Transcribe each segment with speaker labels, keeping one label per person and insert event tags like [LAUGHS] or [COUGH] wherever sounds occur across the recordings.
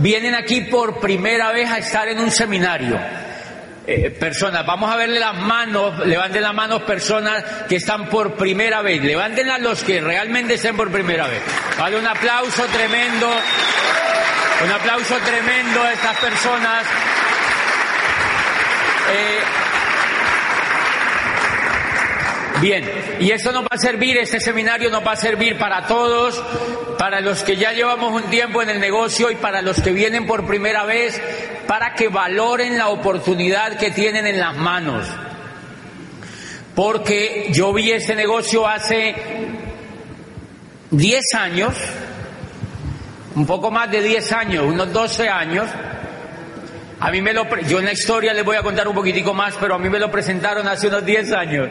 Speaker 1: vienen aquí por primera vez a estar en un seminario. Eh, personas, vamos a verle las manos, levanten las manos personas que están por primera vez, levántenlas los que realmente estén por primera vez. Vale, un aplauso tremendo, un aplauso tremendo a estas personas. Eh, Bien, y esto nos va a servir, este seminario nos va a servir para todos, para los que ya llevamos un tiempo en el negocio y para los que vienen por primera vez, para que valoren la oportunidad que tienen en las manos. Porque yo vi este negocio hace 10 años, un poco más de 10 años, unos 12 años, a mí me lo, yo en la historia les voy a contar un poquitico más, pero a mí me lo presentaron hace unos 10 años.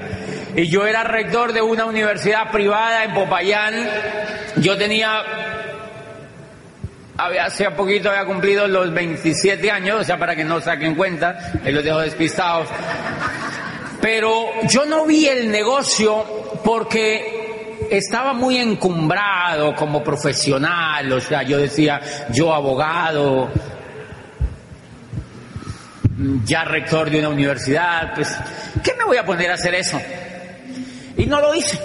Speaker 1: Y yo era rector de una universidad privada en Popayán. Yo tenía, hace poquito había cumplido los 27 años, o sea, para que no saquen cuenta, ahí los dejo despistados. Pero yo no vi el negocio porque estaba muy encumbrado como profesional, o sea, yo decía, yo abogado, ya rector de una universidad, pues, ¿qué me voy a poner a hacer eso? Y no lo hice.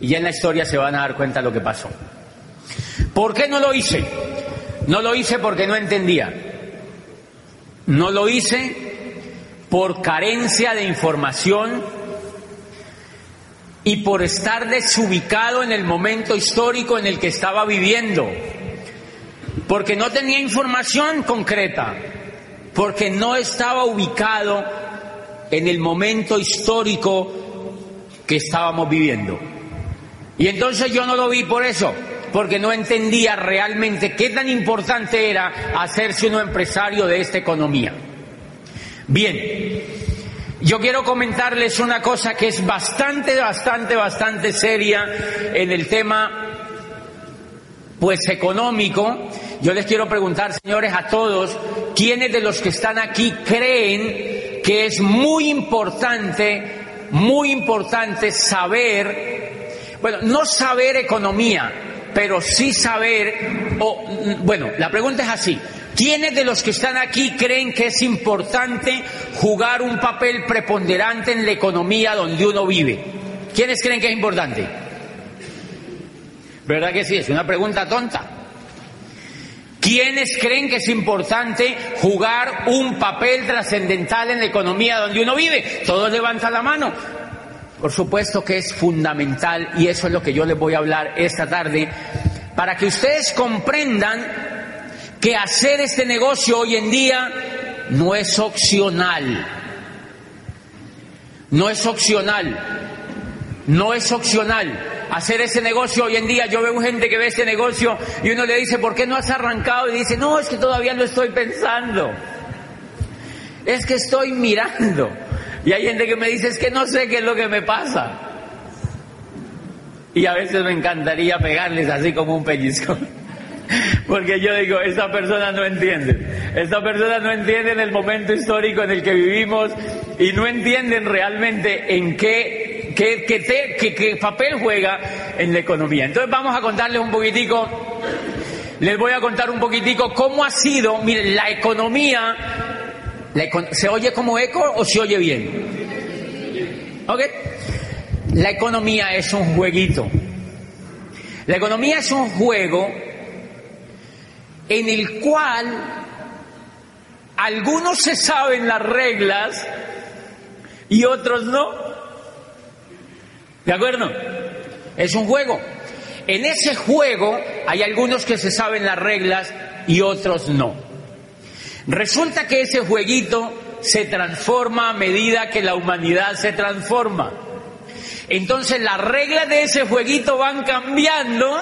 Speaker 1: Y ya en la historia se van a dar cuenta lo que pasó. ¿Por qué no lo hice? No lo hice porque no entendía. No lo hice por carencia de información y por estar desubicado en el momento histórico en el que estaba viviendo. Porque no tenía información concreta porque no estaba ubicado en el momento histórico que estábamos viviendo. Y entonces yo no lo vi por eso, porque no entendía realmente qué tan importante era hacerse un empresario de esta economía. Bien, yo quiero comentarles una cosa que es bastante, bastante, bastante seria en el tema pues económico. Yo les quiero preguntar, señores, a todos, ¿quiénes de los que están aquí creen que es muy importante, muy importante saber, bueno, no saber economía, pero sí saber, o, bueno, la pregunta es así, ¿quiénes de los que están aquí creen que es importante jugar un papel preponderante en la economía donde uno vive? ¿Quiénes creen que es importante? ¿Verdad que sí? Es una pregunta tonta. ¿Quiénes creen que es importante jugar un papel trascendental en la economía donde uno vive? Todos levantan la mano. Por supuesto que es fundamental y eso es lo que yo les voy a hablar esta tarde para que ustedes comprendan que hacer este negocio hoy en día no es opcional. No es opcional. No es opcional hacer ese negocio hoy en día. Yo veo gente que ve ese negocio y uno le dice, ¿por qué no has arrancado? Y dice, no, es que todavía lo estoy pensando. Es que estoy mirando. Y hay gente que me dice, es que no sé qué es lo que me pasa. Y a veces me encantaría pegarles así como un pellizco. [LAUGHS] Porque yo digo, esta persona no entiende. Esta persona no entiende en el momento histórico en el que vivimos y no entienden realmente en qué ¿Qué, papel juega en la economía? Entonces vamos a contarles un poquitico, les voy a contar un poquitico cómo ha sido, miren, la economía, ¿se oye como eco o se oye bien? ¿Ok? La economía es un jueguito. La economía es un juego en el cual algunos se saben las reglas y otros no. ¿De acuerdo? Es un juego. En ese juego hay algunos que se saben las reglas y otros no. Resulta que ese jueguito se transforma a medida que la humanidad se transforma. Entonces las reglas de ese jueguito van cambiando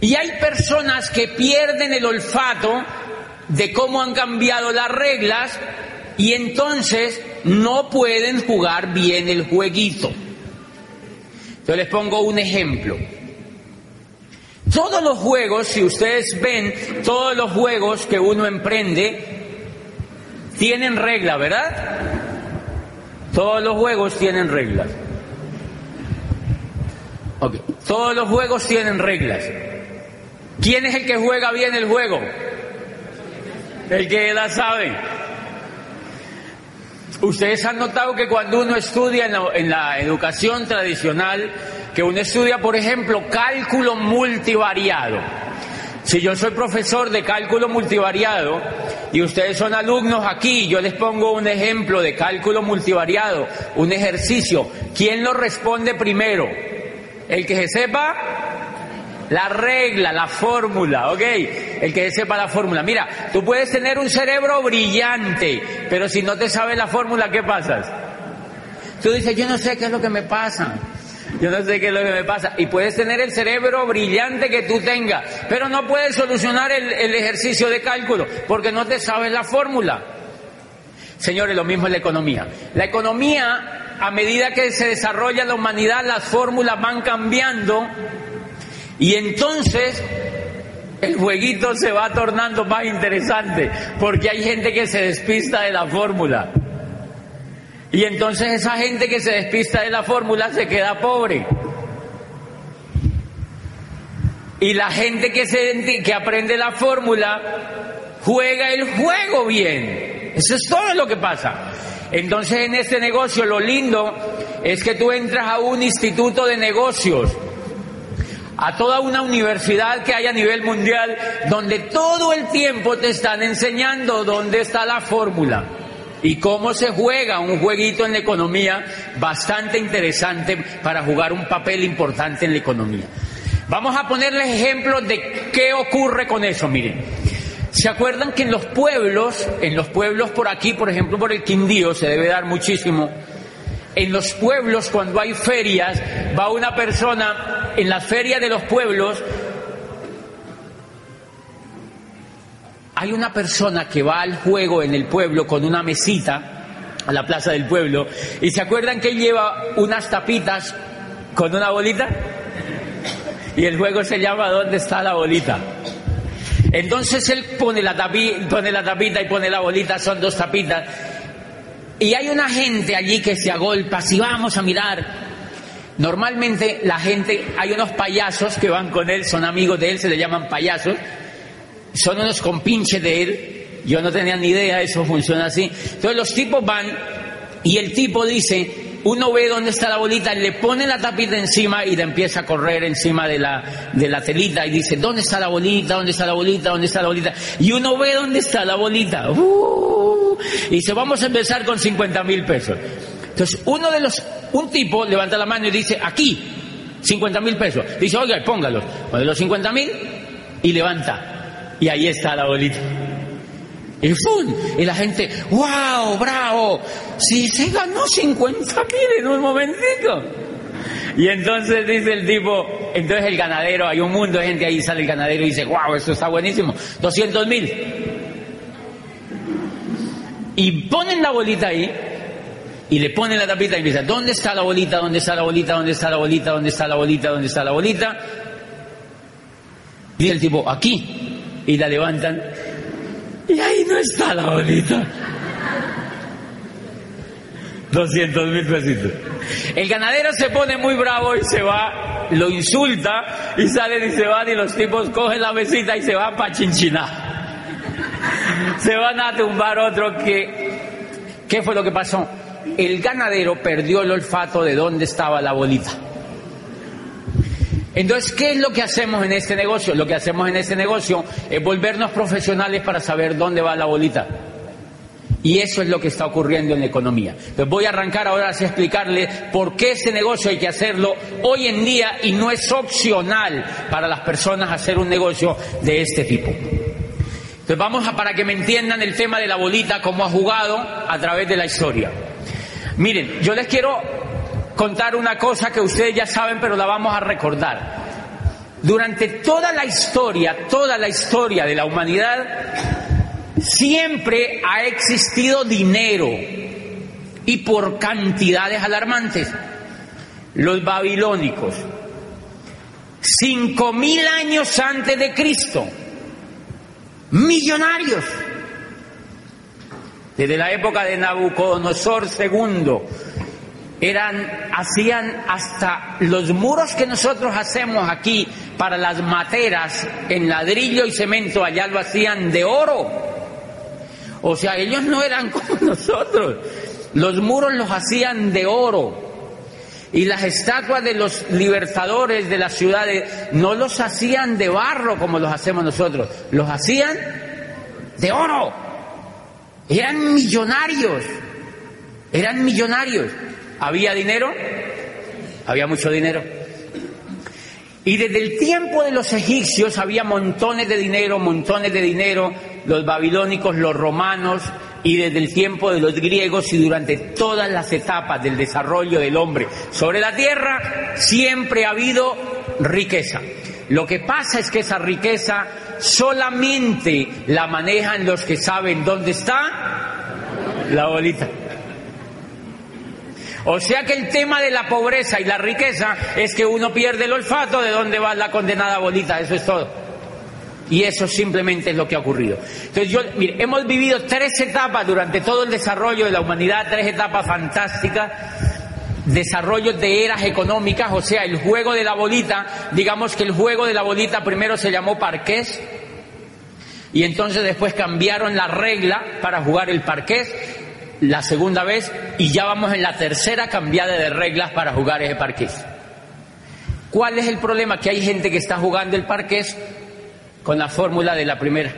Speaker 1: Y hay personas que pierden el olfato de cómo han cambiado las reglas y entonces no pueden jugar bien el jueguito. Yo les pongo un ejemplo. Todos los juegos, si ustedes ven, todos los juegos que uno emprende tienen regla, ¿verdad? Todos los juegos tienen reglas. Todos los juegos tienen reglas. ¿Quién es el que juega bien el juego? El que la sabe. Ustedes han notado que cuando uno estudia en la, educación tradicional, que uno estudia, por ejemplo, cálculo multivariado. Si yo soy profesor de cálculo multivariado y ustedes son alumnos aquí, yo les pongo un ejemplo de cálculo multivariado, un ejercicio. ¿Quién lo responde primero? El que se sepa la regla, la fórmula, ¿ok? El que sepa la fórmula. Mira, tú puedes tener un cerebro brillante, pero si no te sabes la fórmula, ¿qué pasas? Tú dices, yo no sé qué es lo que me pasa. Yo no sé qué es lo que me pasa. Y puedes tener el cerebro brillante que tú tengas, pero no puedes solucionar el, el ejercicio de cálculo porque no te sabes la fórmula. Señores, lo mismo es la economía. La economía, a medida que se desarrolla la humanidad, las fórmulas van cambiando y entonces el jueguito se va tornando más interesante porque hay gente que se despista de la fórmula. Y entonces esa gente que se despista de la fórmula se queda pobre. Y la gente que, se, que aprende la fórmula juega el juego bien. Eso es todo lo que pasa. Entonces en este negocio lo lindo es que tú entras a un instituto de negocios a toda una universidad que hay a nivel mundial donde todo el tiempo te están enseñando dónde está la fórmula y cómo se juega un jueguito en la economía bastante interesante para jugar un papel importante en la economía. Vamos a ponerles ejemplos de qué ocurre con eso, miren. ¿Se acuerdan que en los pueblos, en los pueblos por aquí, por ejemplo por el Quindío, se debe dar muchísimo, en los pueblos cuando hay ferias, va una persona en la feria de los pueblos, hay una persona que va al juego en el pueblo con una mesita a la plaza del pueblo y se acuerdan que él lleva unas tapitas con una bolita y el juego se llama ¿Dónde está la bolita? Entonces él pone la, pone la tapita y pone la bolita, son dos tapitas y hay una gente allí que se agolpa, si vamos a mirar. Normalmente la gente, hay unos payasos que van con él, son amigos de él, se le llaman payasos, son unos compinches de él, yo no tenía ni idea, eso funciona así. Entonces los tipos van y el tipo dice, uno ve dónde está la bolita, le pone la tapita encima y le empieza a correr encima de la, de la telita y dice, ¿dónde está la bolita? ¿Dónde está la bolita? ¿Dónde está la bolita? Y uno ve dónde está la bolita. ¡Uh! y se vamos a empezar con 50 mil pesos. Entonces, uno de los, un tipo levanta la mano y dice, aquí, 50 mil pesos. Dice, oiga, póngalos. Pone los 50 mil y levanta. Y ahí está la bolita. Y ¡fum! Y la gente, ¡wow! ¡Bravo! Si se ganó 50 mil en un momentico. Y entonces dice el tipo, entonces el ganadero, hay un mundo de gente ahí, sale el ganadero y dice, wow, eso está buenísimo, 200 mil y ponen la bolita ahí y le ponen la tapita y empiezan, ¿dónde está la bolita? ¿Dónde está la bolita? ¿Dónde está la bolita? ¿Dónde está la bolita? ¿Dónde está la bolita? Dice el tipo, aquí. Y la levantan. Y ahí no está la bolita. 200 mil pesitos. El ganadero se pone muy bravo y se va, lo insulta y salen y se van y los tipos cogen la mesita y se van para chinchinar se van a tumbar otro que... ¿Qué fue lo que pasó? El ganadero perdió el olfato de dónde estaba la bolita. Entonces, ¿qué es lo que hacemos en este negocio? Lo que hacemos en este negocio es volvernos profesionales para saber dónde va la bolita. Y eso es lo que está ocurriendo en la economía. Entonces voy a arrancar ahora a explicarles por qué ese negocio hay que hacerlo hoy en día y no es opcional para las personas hacer un negocio de este tipo. Entonces vamos a, para que me entiendan el tema de la bolita, cómo ha jugado a través de la historia. Miren, yo les quiero contar una cosa que ustedes ya saben, pero la vamos a recordar. Durante toda la historia, toda la historia de la humanidad, siempre ha existido dinero y por cantidades alarmantes. Los babilónicos, cinco mil años antes de Cristo, millonarios. Desde la época de Nabucodonosor II, eran, hacían hasta los muros que nosotros hacemos aquí para las materas en ladrillo y cemento, allá lo hacían de oro. O sea, ellos no eran [LAUGHS] como nosotros. Los muros los hacían de oro. Y las estatuas de los libertadores de las ciudades no los hacían de barro como los hacemos nosotros, los hacían de oro. Eran millonarios, eran millonarios. ¿Había dinero? Había mucho dinero. Y desde el tiempo de los egipcios había montones de dinero, montones de dinero, los babilónicos, los romanos, y desde el tiempo de los griegos y durante todas las etapas del desarrollo del hombre sobre la tierra, siempre ha habido riqueza. Lo que pasa es que esa riqueza solamente la manejan los que saben dónde está la bolita. O sea que el tema de la pobreza y la riqueza es que uno pierde el olfato de dónde va la condenada bolita, eso es todo. Y eso simplemente es lo que ha ocurrido. Entonces yo, mire, hemos vivido tres etapas durante todo el desarrollo de la humanidad, tres etapas fantásticas, desarrollos de eras económicas, o sea, el juego de la bolita, digamos que el juego de la bolita primero se llamó parqués, y entonces después cambiaron la regla para jugar el parqués, la segunda vez y ya vamos en la tercera cambiada de reglas para jugar ese parqués. ¿Cuál es el problema? Que hay gente que está jugando el parqués con la fórmula de la primera.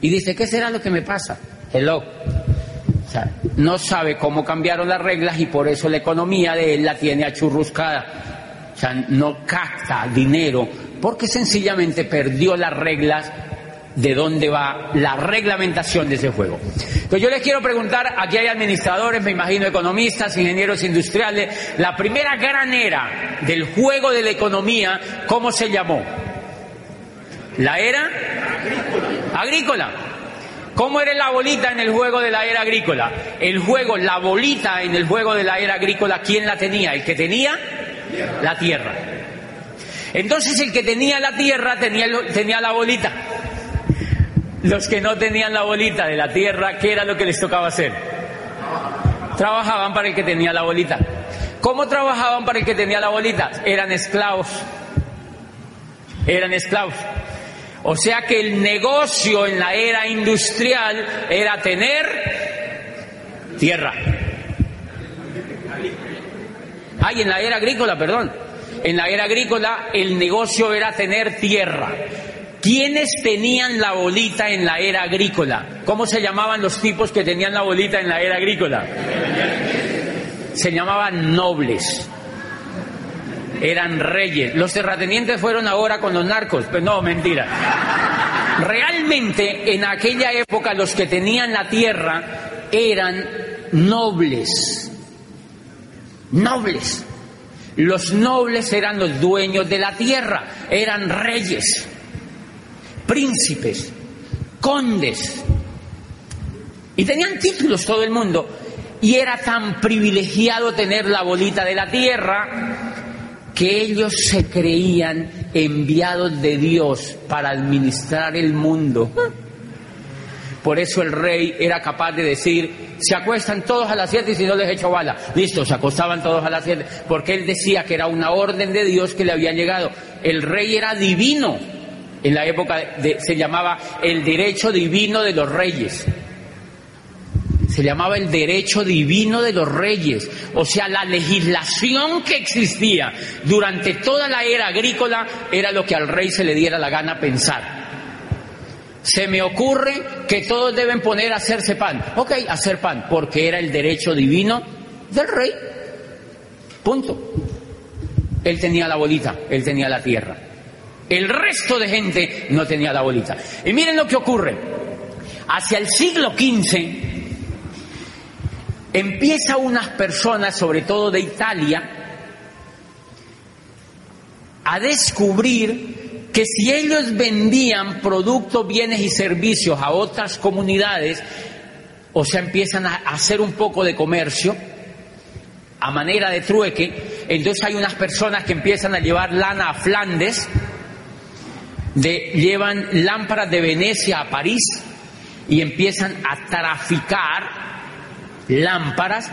Speaker 1: Y dice, ¿qué será lo que me pasa? Hello. O sea, no sabe cómo cambiaron las reglas y por eso la economía de él la tiene achurruscada. O sea, no capta dinero porque sencillamente perdió las reglas de dónde va la reglamentación de ese juego. Entonces yo les quiero preguntar, aquí hay administradores, me imagino economistas, ingenieros industriales, la primera gran era del juego de la economía, ¿cómo se llamó? La era agrícola. ¿Cómo era la bolita en el juego de la era agrícola? El juego, la bolita en el juego de la era agrícola, ¿quién la tenía? El que tenía la tierra. Entonces el que tenía la tierra tenía, tenía la bolita. Los que no tenían la bolita de la tierra, ¿qué era lo que les tocaba hacer? Trabajaban para el que tenía la bolita. ¿Cómo trabajaban para el que tenía la bolita? Eran esclavos. Eran esclavos. O sea que el negocio en la era industrial era tener tierra. Ay, en la era agrícola, perdón. En la era agrícola el negocio era tener tierra. ¿Quiénes tenían la bolita en la era agrícola? ¿Cómo se llamaban los tipos que tenían la bolita en la era agrícola? Se llamaban nobles. Eran reyes. Los terratenientes fueron ahora con los narcos. Pues no, mentira. Realmente en aquella época los que tenían la tierra eran nobles. Nobles. Los nobles eran los dueños de la tierra, eran reyes príncipes, condes, y tenían títulos todo el mundo, y era tan privilegiado tener la bolita de la tierra que ellos se creían enviados de Dios para administrar el mundo. Por eso el rey era capaz de decir, se acuestan todos a las siete y si no les echo bala. Listo, se acostaban todos a las siete, porque él decía que era una orden de Dios que le había llegado. El rey era divino, en la época de, se llamaba el derecho divino de los reyes. Se llamaba el derecho divino de los reyes, o sea, la legislación que existía durante toda la era agrícola era lo que al rey se le diera la gana pensar. Se me ocurre que todos deben poner a hacerse pan. Ok, hacer pan, porque era el derecho divino del rey. Punto. Él tenía la bolita, él tenía la tierra. El resto de gente no tenía la bolita. Y miren lo que ocurre. Hacia el siglo XV empieza unas personas, sobre todo de Italia, a descubrir que si ellos vendían productos, bienes y servicios a otras comunidades, o sea, empiezan a hacer un poco de comercio a manera de trueque, entonces hay unas personas que empiezan a llevar lana a Flandes, de, llevan lámparas de Venecia a París y empiezan a traficar lámparas,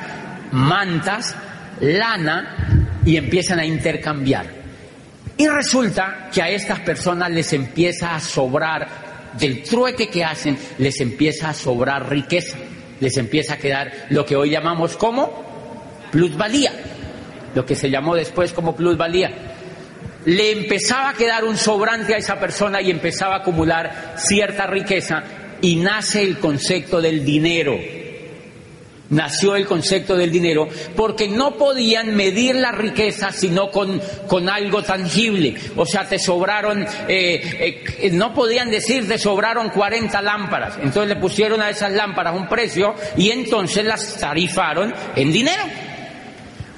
Speaker 1: mantas, lana y empiezan a intercambiar. Y resulta que a estas personas les empieza a sobrar, del trueque que hacen, les empieza a sobrar riqueza, les empieza a quedar lo que hoy llamamos como plusvalía, lo que se llamó después como plusvalía. Le empezaba a quedar un sobrante a esa persona y empezaba a acumular cierta riqueza y nace el concepto del dinero nació el concepto del dinero, porque no podían medir la riqueza sino con, con algo tangible. O sea, te sobraron, eh, eh, no podían decir te sobraron 40 lámparas. Entonces le pusieron a esas lámparas un precio y entonces las tarifaron en dinero.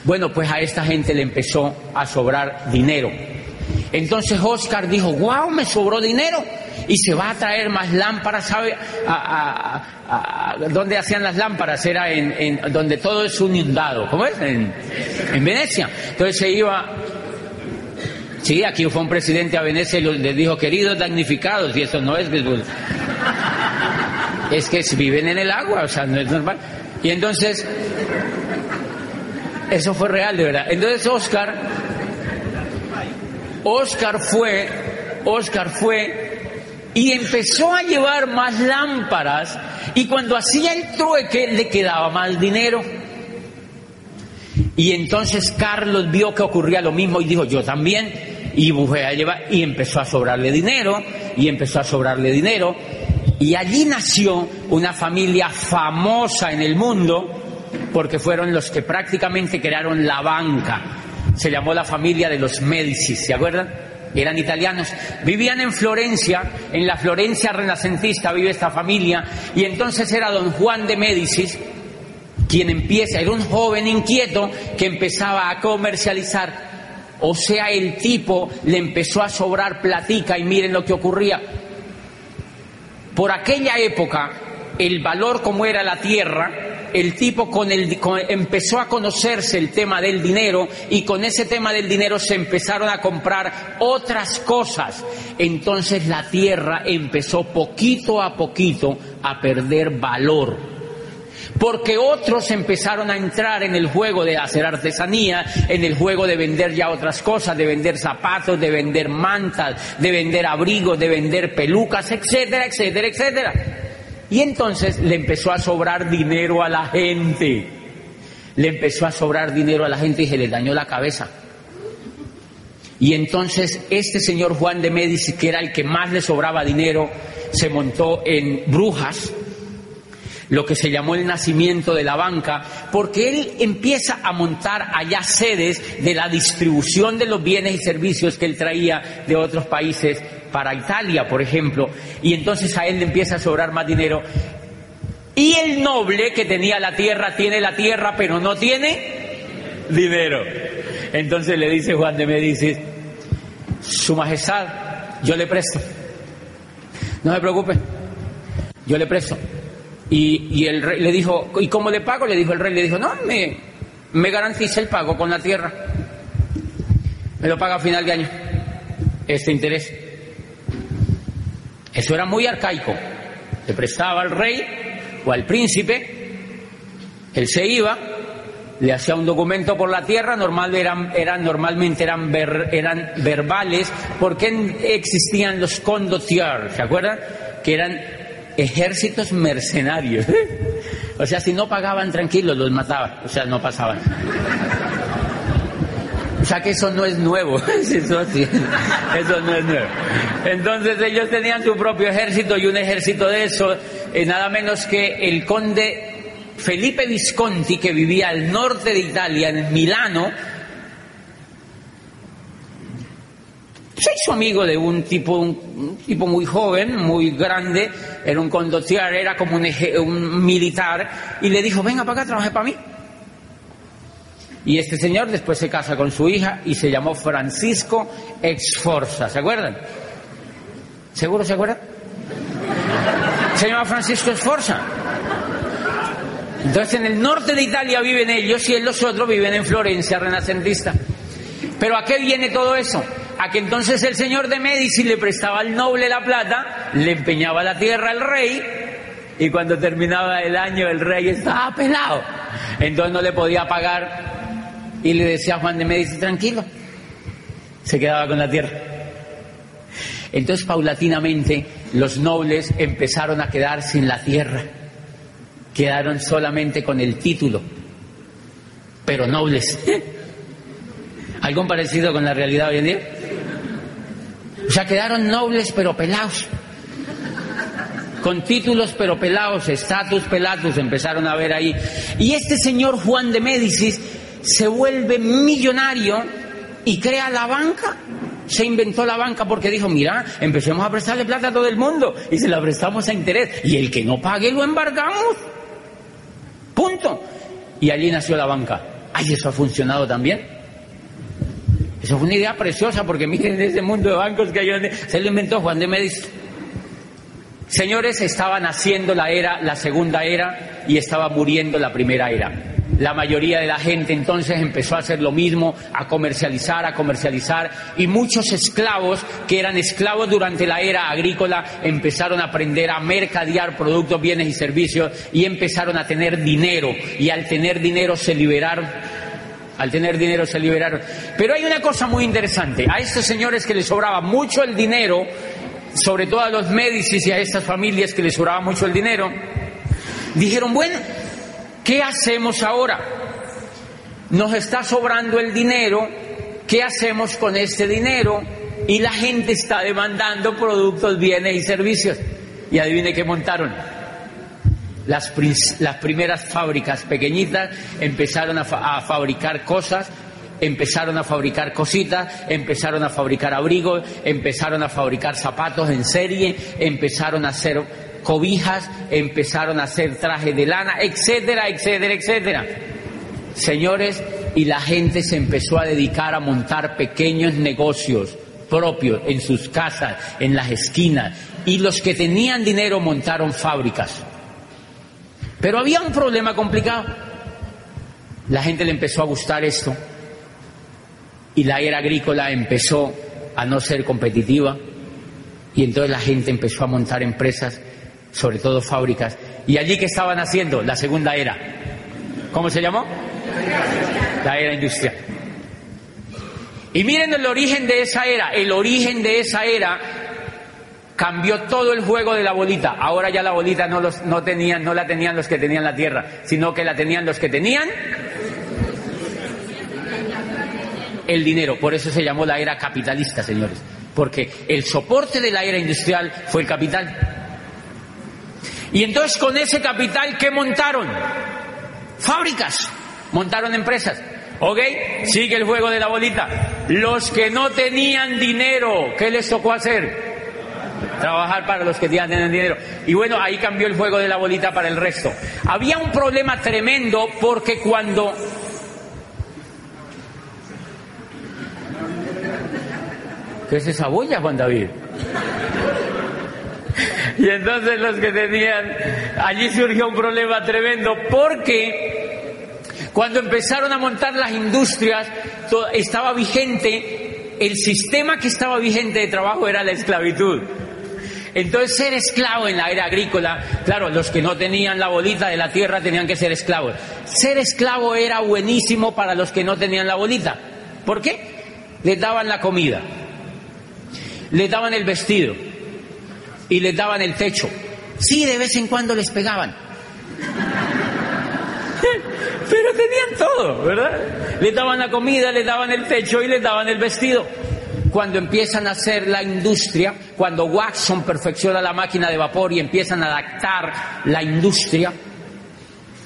Speaker 1: Bueno, pues a esta gente le empezó a sobrar dinero. Entonces Oscar dijo, wow, me sobró dinero y se va a traer más lámparas, ¿sabe? A, ¿Dónde hacían las lámparas? Era en, donde todo es un inundado, ¿cómo es? En, Venecia. Entonces se iba, sí, aquí fue un presidente a Venecia y le dijo, queridos damnificados, y eso no es, es que viven en el agua, o sea, no es normal. Y entonces, eso fue real, de verdad. Entonces Oscar, Oscar fue, Oscar fue y empezó a llevar más lámparas y cuando hacía el trueque le quedaba más dinero. Y entonces Carlos vio que ocurría lo mismo y dijo, yo también, y a llevar, y empezó a sobrarle dinero, y empezó a sobrarle dinero, y allí nació una familia famosa en el mundo, porque fueron los que prácticamente crearon la banca. Se llamó la familia de los Medici, ¿se acuerdan? eran italianos, vivían en Florencia, en la Florencia renacentista vive esta familia, y entonces era don Juan de Médicis quien empieza, era un joven inquieto que empezaba a comercializar. O sea, el tipo le empezó a sobrar platica y miren lo que ocurría. Por aquella época, el valor como era la tierra, el tipo con el, empezó a conocerse el tema del dinero y con ese tema del dinero se empezaron a comprar otras cosas. Entonces la tierra empezó poquito a poquito a perder valor porque otros empezaron a entrar en el juego de hacer artesanía, en el juego de vender ya otras cosas, de vender zapatos, de vender mantas, de vender abrigos, de vender pelucas, etcétera, etcétera, etcétera. Y entonces le empezó a sobrar dinero a la gente. Le empezó a sobrar dinero a la gente y se le dañó la cabeza. Y entonces este señor Juan de Médici, que era el que más le sobraba dinero, se montó en Brujas, lo que se llamó el nacimiento de la banca, porque él empieza a montar allá sedes de la distribución de los bienes y servicios que él traía de otros países para Italia, por ejemplo, y entonces a él le empieza a sobrar más dinero. Y el noble que tenía la tierra tiene la tierra, pero no tiene dinero. Entonces le dice Juan de Medicis, Su Majestad, yo le presto. No se preocupe, yo le presto. Y, el rey le dijo, ¿y cómo le pago? Le dijo el rey, le dijo, no, me, me garantiza el pago con la tierra. Me lo paga a final de año, este interés. Eso era muy arcaico. Le prestaba al rey o al príncipe, él se iba, le hacía un documento por la tierra, normal eran, normalmente eran, eran verbales, porque existían los condottiers, ¿se acuerdan? Que eran ejércitos mercenarios. [LAUGHS] o sea, si no pagaban tranquilos, los mataban, o sea, no pasaban. O sea que eso no es nuevo, [LAUGHS] eso, no es nuevo. Entonces ellos tenían su propio ejército y un ejército de eso, eh, nada menos que el conde Felipe Visconti, que vivía al norte de Italia, en Milano, se hizo amigo de un tipo, un, tipo muy joven, muy grande, era un condottiere, era como un, un militar, y le dijo, venga para acá, trabaje para mí. Y este señor después se casa con su hija y se llamó Francisco Exforza. ¿Se acuerdan? ¿Seguro se acuerdan? Se llama Francisco Esforza. Entonces en el norte de Italia viven ellos y los otros viven en Florencia renacentista. Pero ¿a qué viene todo eso? A que entonces el señor de Medici le prestaba al noble la plata, le empeñaba la tierra al rey y cuando terminaba el año el rey estaba pelado. Entonces no le podía pagar y le decía a Juan de Medici, tranquilo, se quedaba con la tierra. Entonces paulatinamente los nobles empezaron a quedar sin la tierra, quedaron solamente con el título, pero nobles. [LAUGHS] ¿Algo parecido con la realidad hoy en día? O sea, quedaron nobles pero pelados. Con títulos pero pelados, estatus pelatus, empezaron a ver ahí. Y este señor Juan de Médicis se vuelve millonario y crea la banca. Se inventó la banca porque dijo, mira, empecemos a prestarle plata a todo el mundo y se la prestamos a interés. Y el que no pague lo embargamos. Punto. Y allí nació la banca. Ay, eso ha funcionado también. Eso fue una idea preciosa porque miren ese mundo de bancos que hay, se lo inventó Juan de Médicis. Señores, estaba naciendo la era, la segunda era y estaba muriendo la primera era. La mayoría de la gente entonces empezó a hacer lo mismo, a comercializar, a comercializar, y muchos esclavos que eran esclavos durante la era agrícola empezaron a aprender a mercadear productos, bienes y servicios y empezaron a tener dinero, y al tener dinero se liberaron al tener dinero se liberaron. Pero hay una cosa muy interesante. A estos señores que les sobraba mucho el dinero, sobre todo a los Médicis y a estas familias que les sobraba mucho el dinero, dijeron, bueno, ¿Qué hacemos ahora? Nos está sobrando el dinero, ¿qué hacemos con este dinero? Y la gente está demandando productos, bienes y servicios. Y adivine qué montaron. Las, primeras fábricas pequeñitas empezaron a, a fabricar cosas empezaron a fabricar cositas, empezaron a fabricar abrigos, empezaron a fabricar zapatos en serie, empezaron a hacer cobijas, empezaron a hacer trajes de lana, etcétera, etcétera, etcétera. Señores, y la gente se empezó a dedicar a montar pequeños negocios propios en sus casas, en las esquinas, y los que tenían dinero montaron fábricas. Pero había un problema complicado. La gente le empezó a gustar esto y la era agrícola empezó a no ser competitiva y entonces la gente empezó a montar empresas sobre todo fábricas. ¿Y allí qué estaban haciendo? La segunda era. ¿Cómo se llamó? La era industrial. Y miren el origen de esa era. El origen de esa era cambió todo el juego de la bolita. Ahora ya la bolita no, los, no, tenían, no la tenían los que tenían la tierra, sino que la tenían los que tenían el dinero. Por eso se llamó la era capitalista, señores. Porque el soporte de la era industrial fue el capital. Y entonces con ese capital, ¿qué montaron? Fábricas, montaron empresas. ¿Ok? Sigue el juego de la bolita. Los que no tenían dinero, ¿qué les tocó hacer? Trabajar para los que ya tenían dinero. Y bueno, ahí cambió el juego de la bolita para el resto. Había un problema tremendo porque cuando ¿Qué es esa boya, Juan David? Y entonces los que tenían, allí surgió un problema tremendo porque cuando empezaron a montar las industrias estaba vigente, el sistema que estaba vigente de trabajo era la esclavitud. Entonces ser esclavo en la era agrícola, claro, los que no tenían la bolita de la tierra tenían que ser esclavos. Ser esclavo era buenísimo para los que no tenían la bolita. ¿Por qué? Les daban la comida, les daban el vestido, y les daban el techo. Sí, de vez en cuando les pegaban. [LAUGHS] Pero tenían todo, ¿verdad? Les daban la comida, les daban el techo y les daban el vestido. Cuando empiezan a hacer la industria, cuando Watson perfecciona la máquina de vapor y empiezan a adaptar la industria,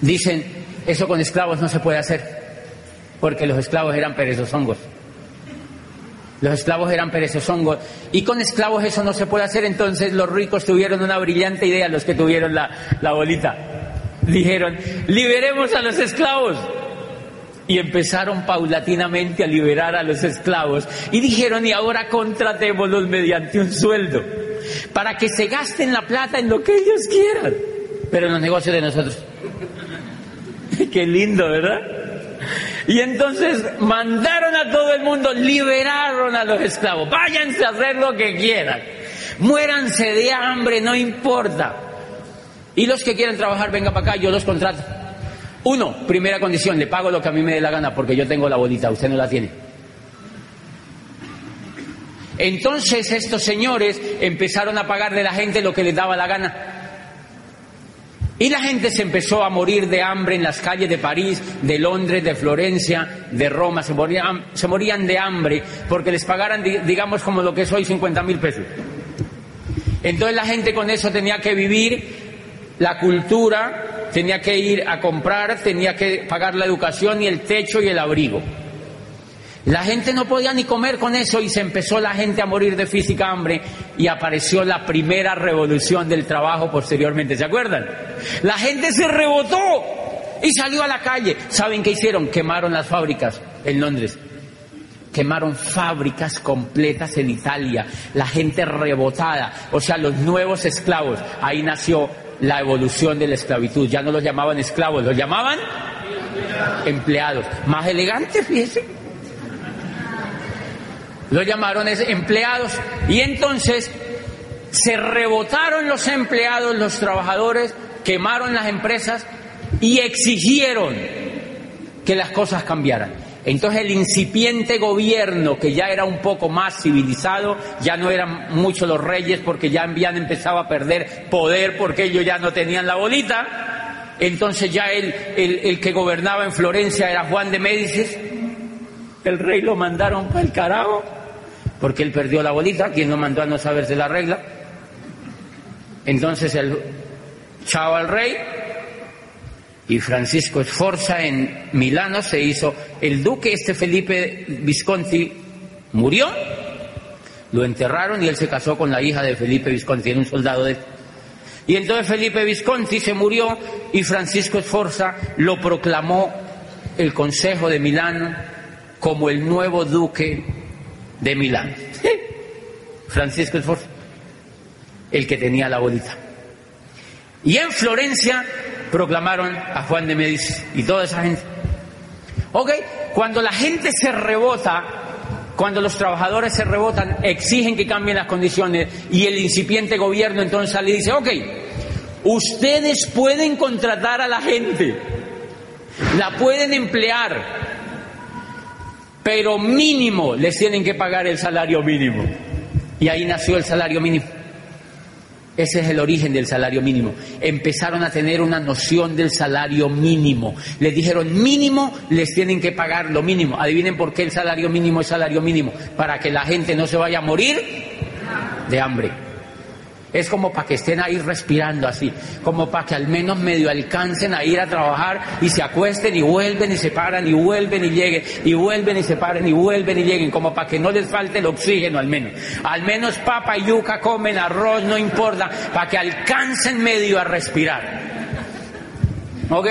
Speaker 1: dicen, eso con esclavos no se puede hacer, porque los esclavos eran hongos. Los esclavos eran perezosongos. Y con esclavos eso no se puede hacer. Entonces los ricos tuvieron una brillante idea, los que tuvieron la, la bolita. Dijeron, liberemos a los esclavos. y empezaron paulatinamente a liberar a los esclavos y dijeron y ahora contratémoslos mediante un sueldo para que se gasten la plata en lo que ellos quieran, pero en los negocios de nosotros. [LAUGHS] Qué lindo, ¿verdad? Y entonces mandaron a todo el mundo, liberaron a los esclavos, váyanse a hacer lo que quieran, muéranse de hambre, no importa. Y los que quieran trabajar, venga para acá, yo los contrato. Uno, primera condición, le pago lo que a mí me dé la gana porque yo tengo la bolita, usted no la tiene. Entonces estos señores empezaron a pagarle a la gente lo que les daba la gana. Y la gente se empezó a morir de hambre en las calles de París, de Londres, de Florencia, de Roma. Se morían, de hambre porque les pagaran, digamos, como lo que es hoy, 50 mil pesos. Entonces la gente con eso tenía que vivir la cultura, tenía que ir a comprar, tenía que pagar la educación y el techo y el abrigo. La gente no podía ni comer con eso y se empezó la gente a morir de física hambre y apareció la primera revolución del trabajo posteriormente. ¿Se acuerdan? La gente se rebotó y salió a la calle. ¿Saben qué hicieron? Quemaron las fábricas en Londres. Quemaron fábricas completas en Italia. La gente rebotada, o sea, los nuevos esclavos. Ahí nació la evolución de la esclavitud. Ya no los llamaban esclavos, los llamaban empleados. Más elegantes, fíjense. Lo llamaron empleados. Y entonces se rebotaron los empleados, los trabajadores, quemaron las empresas y exigieron que las cosas cambiaran. Entonces el incipiente gobierno, que ya era un poco más civilizado, ya no eran muchos los reyes porque ya habían empezado a perder poder porque ellos ya no tenían la bolita, entonces ya el, el, el que gobernaba en Florencia era Juan de Médicis, el rey lo mandaron para el carajo porque él perdió la bolita, quien lo mandó a no saberse la regla. Entonces el chao al rey y Francisco Sforza en Milano se hizo el duque, este Felipe Visconti murió, lo enterraron y él se casó con la hija de Felipe Visconti, era un soldado de... Y entonces Felipe Visconti se murió y Francisco Sforza lo proclamó el Consejo de Milano como el nuevo duque de Milán. Francisco Esforza, el que tenía la bolita. Y en Florencia proclamaron a Juan de Medici y toda esa gente. Ok, cuando la gente se rebota, cuando los trabajadores se rebotan, exigen que cambien las condiciones y el incipiente gobierno entonces le dice, ok, ustedes pueden contratar a la gente, la pueden emplear, pero mínimo les tienen que pagar el salario mínimo. Y ahí nació el salario mínimo. Ese es el origen del salario mínimo. Empezaron a tener una noción del salario mínimo. Les dijeron mínimo, les tienen que pagar lo mínimo. Adivinen por qué el salario mínimo es salario mínimo. Para que la gente no se vaya a morir de hambre. Es como para que estén ahí respirando así, como para que al menos medio alcancen a ir a trabajar y se acuesten y vuelven y se paran y vuelven y lleguen y vuelven y se paren y vuelven y lleguen, como para que no les falte el oxígeno al menos. Al menos papa y yuca comen, arroz, no importa, para que alcancen medio a respirar. ¿Ok?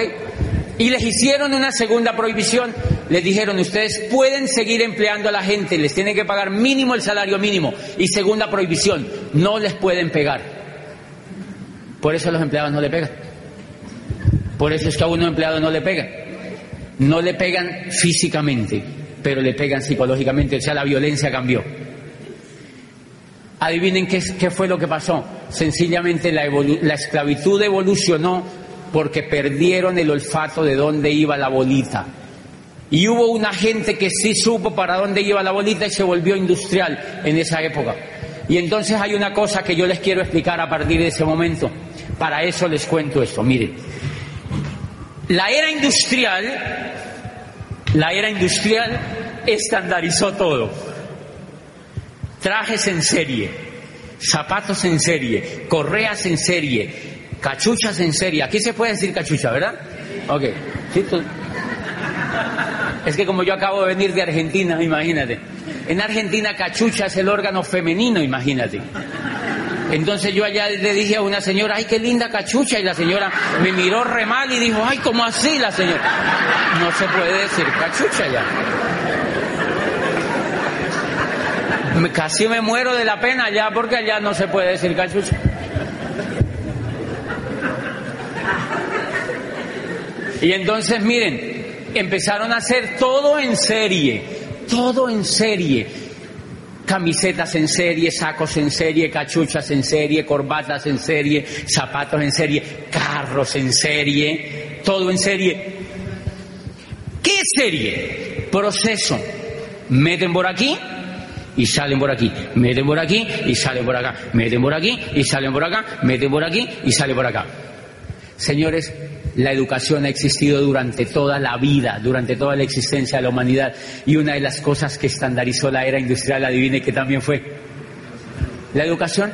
Speaker 1: Y les hicieron una segunda prohibición. Les dijeron, ustedes pueden seguir empleando a la gente, les tienen que pagar mínimo el salario mínimo. Y segunda prohibición, no les pueden pegar. Por eso los empleados no le pegan. Por eso es que a uno empleado no le pegan. No le pegan físicamente, pero le pegan psicológicamente. O sea, la violencia cambió. Adivinen qué, qué fue lo que pasó. Sencillamente la, la esclavitud evolucionó porque perdieron el olfato de dónde iba la bolita. Y hubo una gente que sí supo para dónde iba la bolita y se volvió industrial en esa época. Y entonces hay una cosa que yo les quiero explicar a partir de ese momento. Para eso les cuento esto. Miren, la era industrial, la era industrial estandarizó todo. Trajes en serie, zapatos en serie, correas en serie, Cachuchas en serie. Aquí se puede decir cachucha, ¿verdad? Ok. Es que como yo acabo de venir de Argentina, imagínate. En Argentina cachucha es el órgano femenino, imagínate. Entonces yo allá le dije a una señora, ay, qué linda cachucha, y la señora me miró re mal y dijo, ay, ¿cómo así la señora? No se puede decir cachucha ya. casi me muero de la pena ya porque allá no se puede decir cachucha. Y entonces miren, empezaron a hacer todo en serie, todo en serie. Camisetas en serie, sacos en serie, cachuchas en serie, corbatas en serie, zapatos en serie, carros en serie, todo en serie. ¿Qué serie? Proceso. Meten por aquí, y salen por aquí, meten por aquí y salen por acá, meten por aquí y salen por acá, meten por aquí y salen por acá. Señores, la educación ha existido durante toda la vida, durante toda la existencia de la humanidad. Y una de las cosas que estandarizó la era industrial, adivine que también fue. La educación.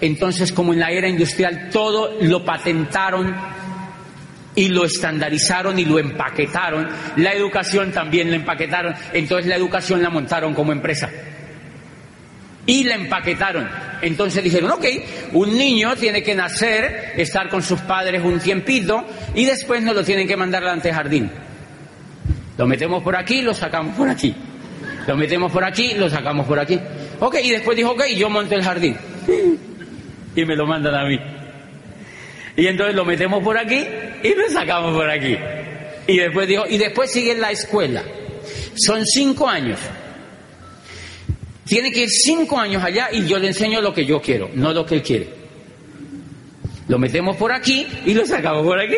Speaker 1: Entonces, como en la era industrial todo lo patentaron y lo estandarizaron y lo empaquetaron, la educación también la empaquetaron, entonces la educación la montaron como empresa y la empaquetaron. Entonces dijeron, ok, un niño tiene que nacer, estar con sus padres un tiempito y después nos lo tienen que mandar al antejardín. Lo metemos por aquí, lo sacamos por aquí. Lo metemos por aquí, lo sacamos por aquí. Ok, y después dijo, ok, yo monto el jardín. Y me lo mandan a mí. Y entonces lo metemos por aquí y lo sacamos por aquí. Y después dijo, y después sigue la escuela. Son cinco años. Tiene que ir cinco años allá y yo le enseño lo que yo quiero, no lo que él quiere. Lo metemos por aquí y lo sacamos por aquí.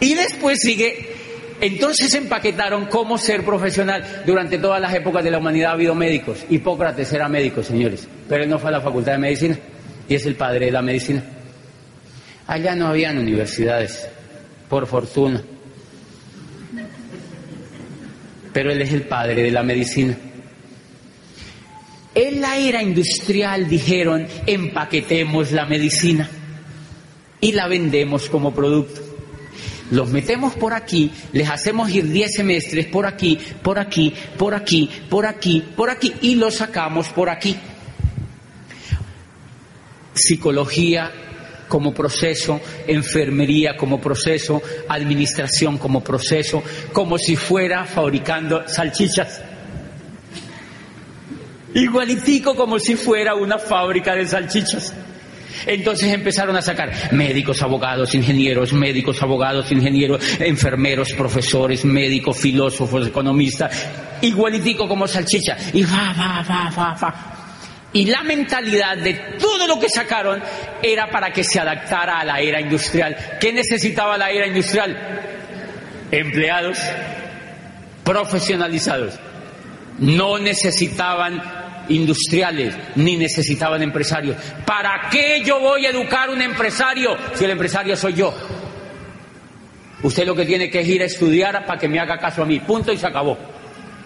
Speaker 1: Y después sigue. Entonces empaquetaron cómo ser profesional. Durante todas las épocas de la humanidad ha habido médicos. Hipócrates era médico, señores. Pero él no fue a la facultad de medicina. Y es el padre de la medicina. Allá no habían universidades, por fortuna. Pero él es el padre de la medicina. En la era industrial dijeron, empaquetemos la medicina y la vendemos como producto. Los metemos por aquí, les hacemos ir 10 semestres por aquí, por aquí, por aquí, por aquí, por aquí y los sacamos por aquí. Psicología como proceso, enfermería como proceso, administración como proceso, como si fuera fabricando salchichas igualitico como si fuera una fábrica de salchichas. Entonces empezaron a sacar médicos, abogados, ingenieros, médicos, abogados, ingenieros, enfermeros, profesores, médicos, filósofos, economistas, igualitico como salchicha. Y va, va, va, va, va. Y la mentalidad de todo lo que sacaron era para que se adaptara a la era industrial. ¿Qué necesitaba la era industrial? Empleados profesionalizados. No necesitaban industriales ni necesitaban empresarios. ¿Para qué yo voy a educar un empresario si el empresario soy yo? Usted lo que tiene que es ir a estudiar para que me haga caso a mí. Punto y se acabó.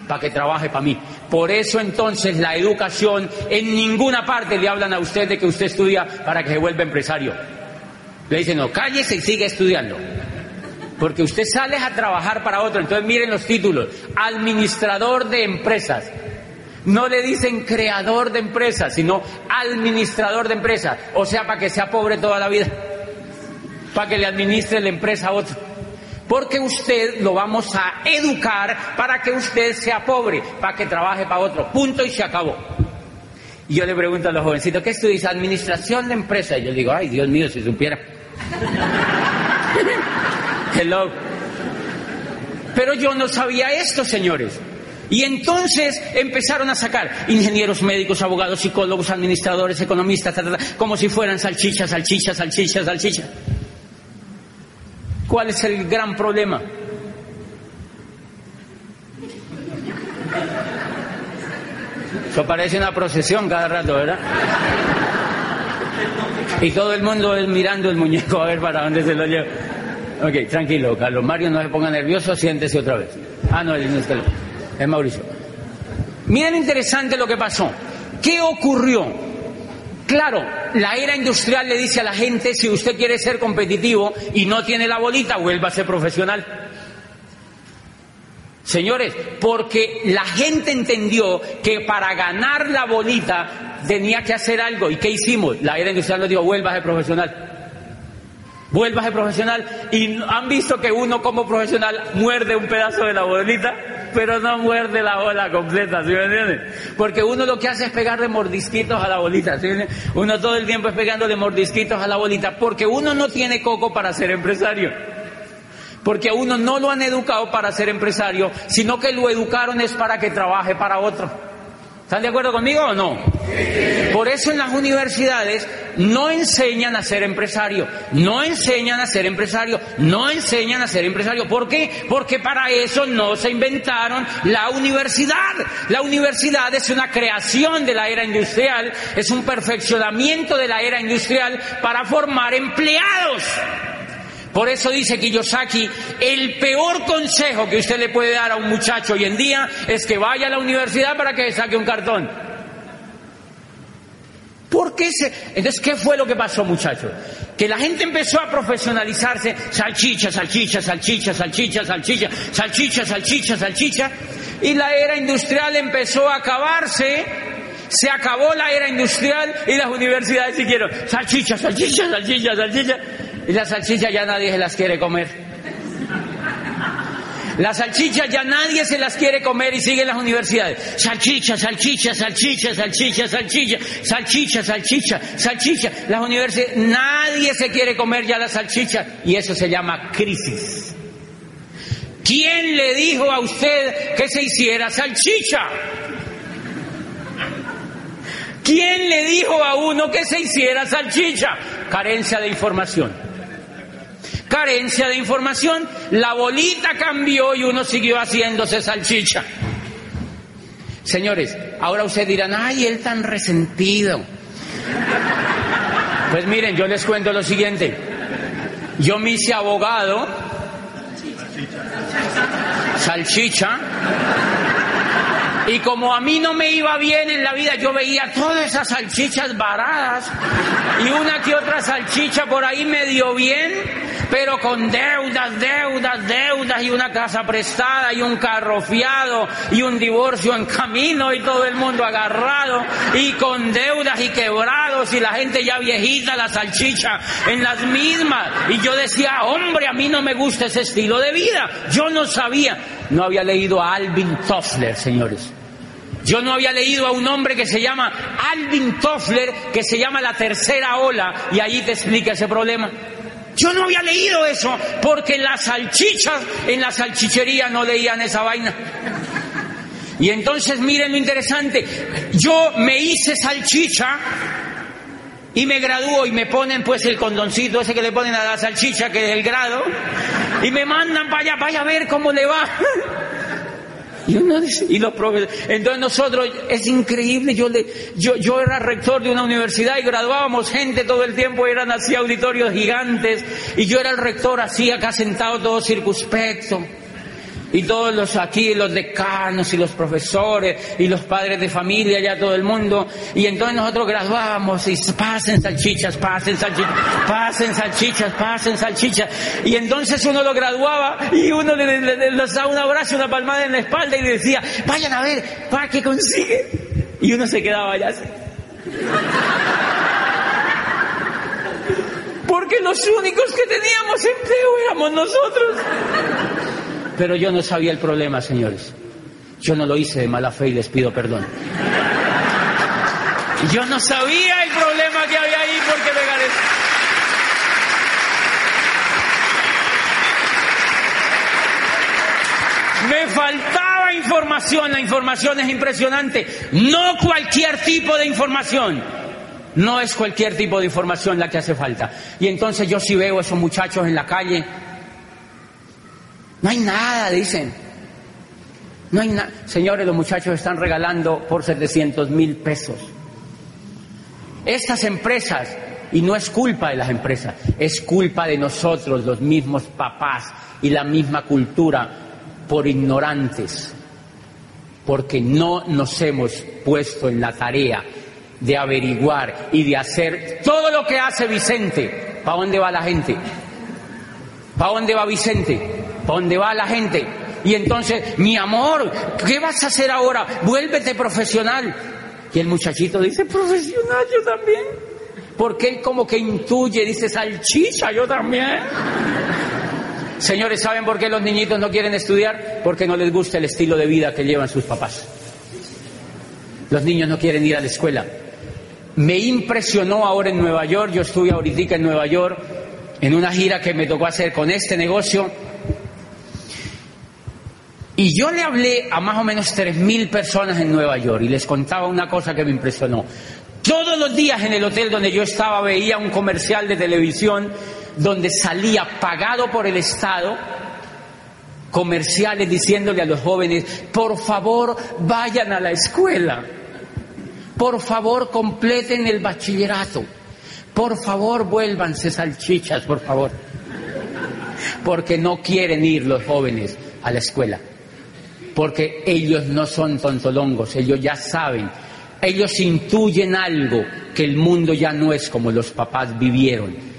Speaker 1: Para que trabaje para mí. Por eso entonces la educación en ninguna parte le hablan a usted de que usted estudia para que se vuelva empresario. Le dicen, no, cállese y sigue estudiando. Porque usted sale a trabajar para otro. Entonces miren los títulos. Administrador de empresas. No le dicen creador de empresas, sino administrador de empresas. O sea, para que sea pobre toda la vida. Para que le administre la empresa a otro. Porque usted lo vamos a educar para que usted sea pobre, para que trabaje para otro. Punto y se acabó. Y yo le pregunto a los jovencitos, ¿qué estudias? Administración de empresas. Y yo digo, ay, Dios mío, si supiera. [LAUGHS] Hello. Pero yo no sabía esto, señores. Y entonces empezaron a sacar ingenieros médicos, abogados, psicólogos, administradores, economistas, como si fueran salchichas, salchichas, salchichas, salchichas. ¿Cuál es el gran problema? Eso parece una procesión cada rato, ¿verdad? Y todo el mundo mirando el muñeco a ver para dónde se lo lleva. Ok, tranquilo, Carlos Mario, no se ponga nervioso, siéntese otra vez. Ah, no, él no está es Mauricio. Miren interesante lo que pasó. ¿Qué ocurrió? Claro, la era industrial le dice a la gente, si usted quiere ser competitivo y no tiene la bolita, vuelva a ser profesional. Señores, porque la gente entendió que para ganar la bolita tenía que hacer algo. ¿Y qué hicimos? La era industrial nos dijo, vuelva a ser profesional. Vuelva a ser profesional. Y han visto que uno como profesional muerde un pedazo de la bolita, pero no muerde la bola completa, ¿sí me entienden? Porque uno lo que hace es pegarle mordisquitos a la bolita, ¿sí me Uno todo el tiempo es pegándole mordisquitos a la bolita, porque uno no tiene coco para ser empresario. Porque a uno no lo han educado para ser empresario, sino que lo educaron es para que trabaje para otro. ¿Están de acuerdo conmigo o no? Por eso en las universidades no enseñan a ser empresario, no enseñan a ser empresario, no enseñan a ser empresario. ¿Por qué? Porque para eso no se inventaron la universidad. La universidad es una creación de la era industrial, es un perfeccionamiento de la era industrial para formar empleados. Por eso dice Kiyosaki, el peor consejo que usted le puede dar a un muchacho hoy en día es que vaya a la universidad para que saque un cartón. ¿Por qué se... Entonces, ¿qué fue lo que pasó, muchachos? Que la gente empezó a profesionalizarse, salchicha, salchicha, salchicha, salchicha, salchicha, salchicha, salchicha, salchicha, y la era industrial empezó a acabarse, se acabó la era industrial y las universidades siguieron, salchicha, salchicha, salchicha, salchicha, y las salchichas ya nadie se las quiere comer. Las salchichas ya nadie se las quiere comer y siguen las universidades. Salchicha, salchicha, salchicha, salchicha, salchicha, salchicha, salchicha, salchicha. Las universidades, nadie se quiere comer ya las salchichas y eso se llama crisis. ¿Quién le dijo a usted que se hiciera salchicha? ¿Quién le dijo a uno que se hiciera salchicha? Carencia de información carencia de información, la bolita cambió y uno siguió haciéndose salchicha. Señores, ahora ustedes dirán, ay, él tan resentido. Pues miren, yo les cuento lo siguiente. Yo me hice abogado, salchicha, y como a mí no me iba bien en la vida, yo veía todas esas salchichas varadas y una que otra salchicha por ahí medio bien, pero con deudas, deudas, deudas y una casa prestada y un carro fiado y un divorcio en camino y todo el mundo agarrado y con deudas y quebrados y la gente ya viejita, la salchicha en las mismas. Y yo decía, hombre, a mí no me gusta ese estilo de vida. Yo no sabía, no había leído a Alvin Toffler, señores. Yo no había leído a un hombre que se llama Alvin Toffler, que se llama La Tercera Ola, y ahí te explica ese problema. Yo no había leído eso, porque las salchichas en la salchichería no leían esa vaina. Y entonces miren lo interesante, yo me hice salchicha y me gradúo y me ponen pues el condoncito ese que le ponen a la salchicha, que es el grado, y me mandan para allá, vaya a ver cómo le va. Y los profesores, entonces nosotros, es increíble, yo, le, yo, yo era rector de una universidad y graduábamos gente todo el tiempo, eran así auditorios gigantes, y yo era el rector así acá sentado todo circunspecto y todos los aquí, los decanos y los profesores y los padres de familia, ya todo el mundo, y entonces nosotros graduábamos y pasen salchichas, pasen salchichas, pasen salchichas, pasen salchichas, y entonces uno lo graduaba y uno le, le, daba un abrazo, una palmada en la espalda y le decía, vayan a ver, ¿para qué consigue? Y uno se quedaba allá así. Porque los únicos que teníamos empleo éramos nosotros. Pero yo no sabía el problema, señores. Yo no lo hice de mala fe y les pido perdón. Yo no sabía el problema que había ahí porque me gané. Me faltaba información, la información es impresionante. No cualquier tipo de información. No es cualquier tipo de información la que hace falta. Y entonces yo sí veo a esos muchachos en la calle no hay nada, dicen. No hay nada. Señores, los muchachos están regalando por 700 mil pesos. Estas empresas, y no es culpa de las empresas, es culpa de nosotros, los mismos papás y la misma cultura, por ignorantes, porque no nos hemos puesto en la tarea de averiguar y de hacer todo lo que hace Vicente. ¿Para dónde va la gente? ¿Para dónde va Vicente? ¿Para dónde va la gente? Y entonces, mi amor, ¿qué vas a hacer ahora? Vuélvete profesional. Y el muchachito dice, profesional yo también. Porque él como que intuye, dice, salchicha yo también. Señores, ¿saben por qué los niñitos no quieren estudiar? Porque no les gusta el estilo de vida que llevan sus papás. Los niños no quieren ir a la escuela. Me impresionó ahora en Nueva York, yo estuve ahorita en Nueva York en una gira que me tocó hacer con este negocio. Y yo le hablé a más o menos tres mil personas en Nueva York y les contaba una cosa que me impresionó. Todos los días en el hotel donde yo estaba veía un comercial de televisión donde salía pagado por el Estado comerciales diciéndole a los jóvenes, por favor vayan a la escuela, por favor completen el bachillerato, por favor vuélvanse salchichas, por favor, porque no quieren ir los jóvenes a la escuela, porque ellos no son tontolongos, ellos ya saben, ellos intuyen algo que el mundo ya no es como los papás vivieron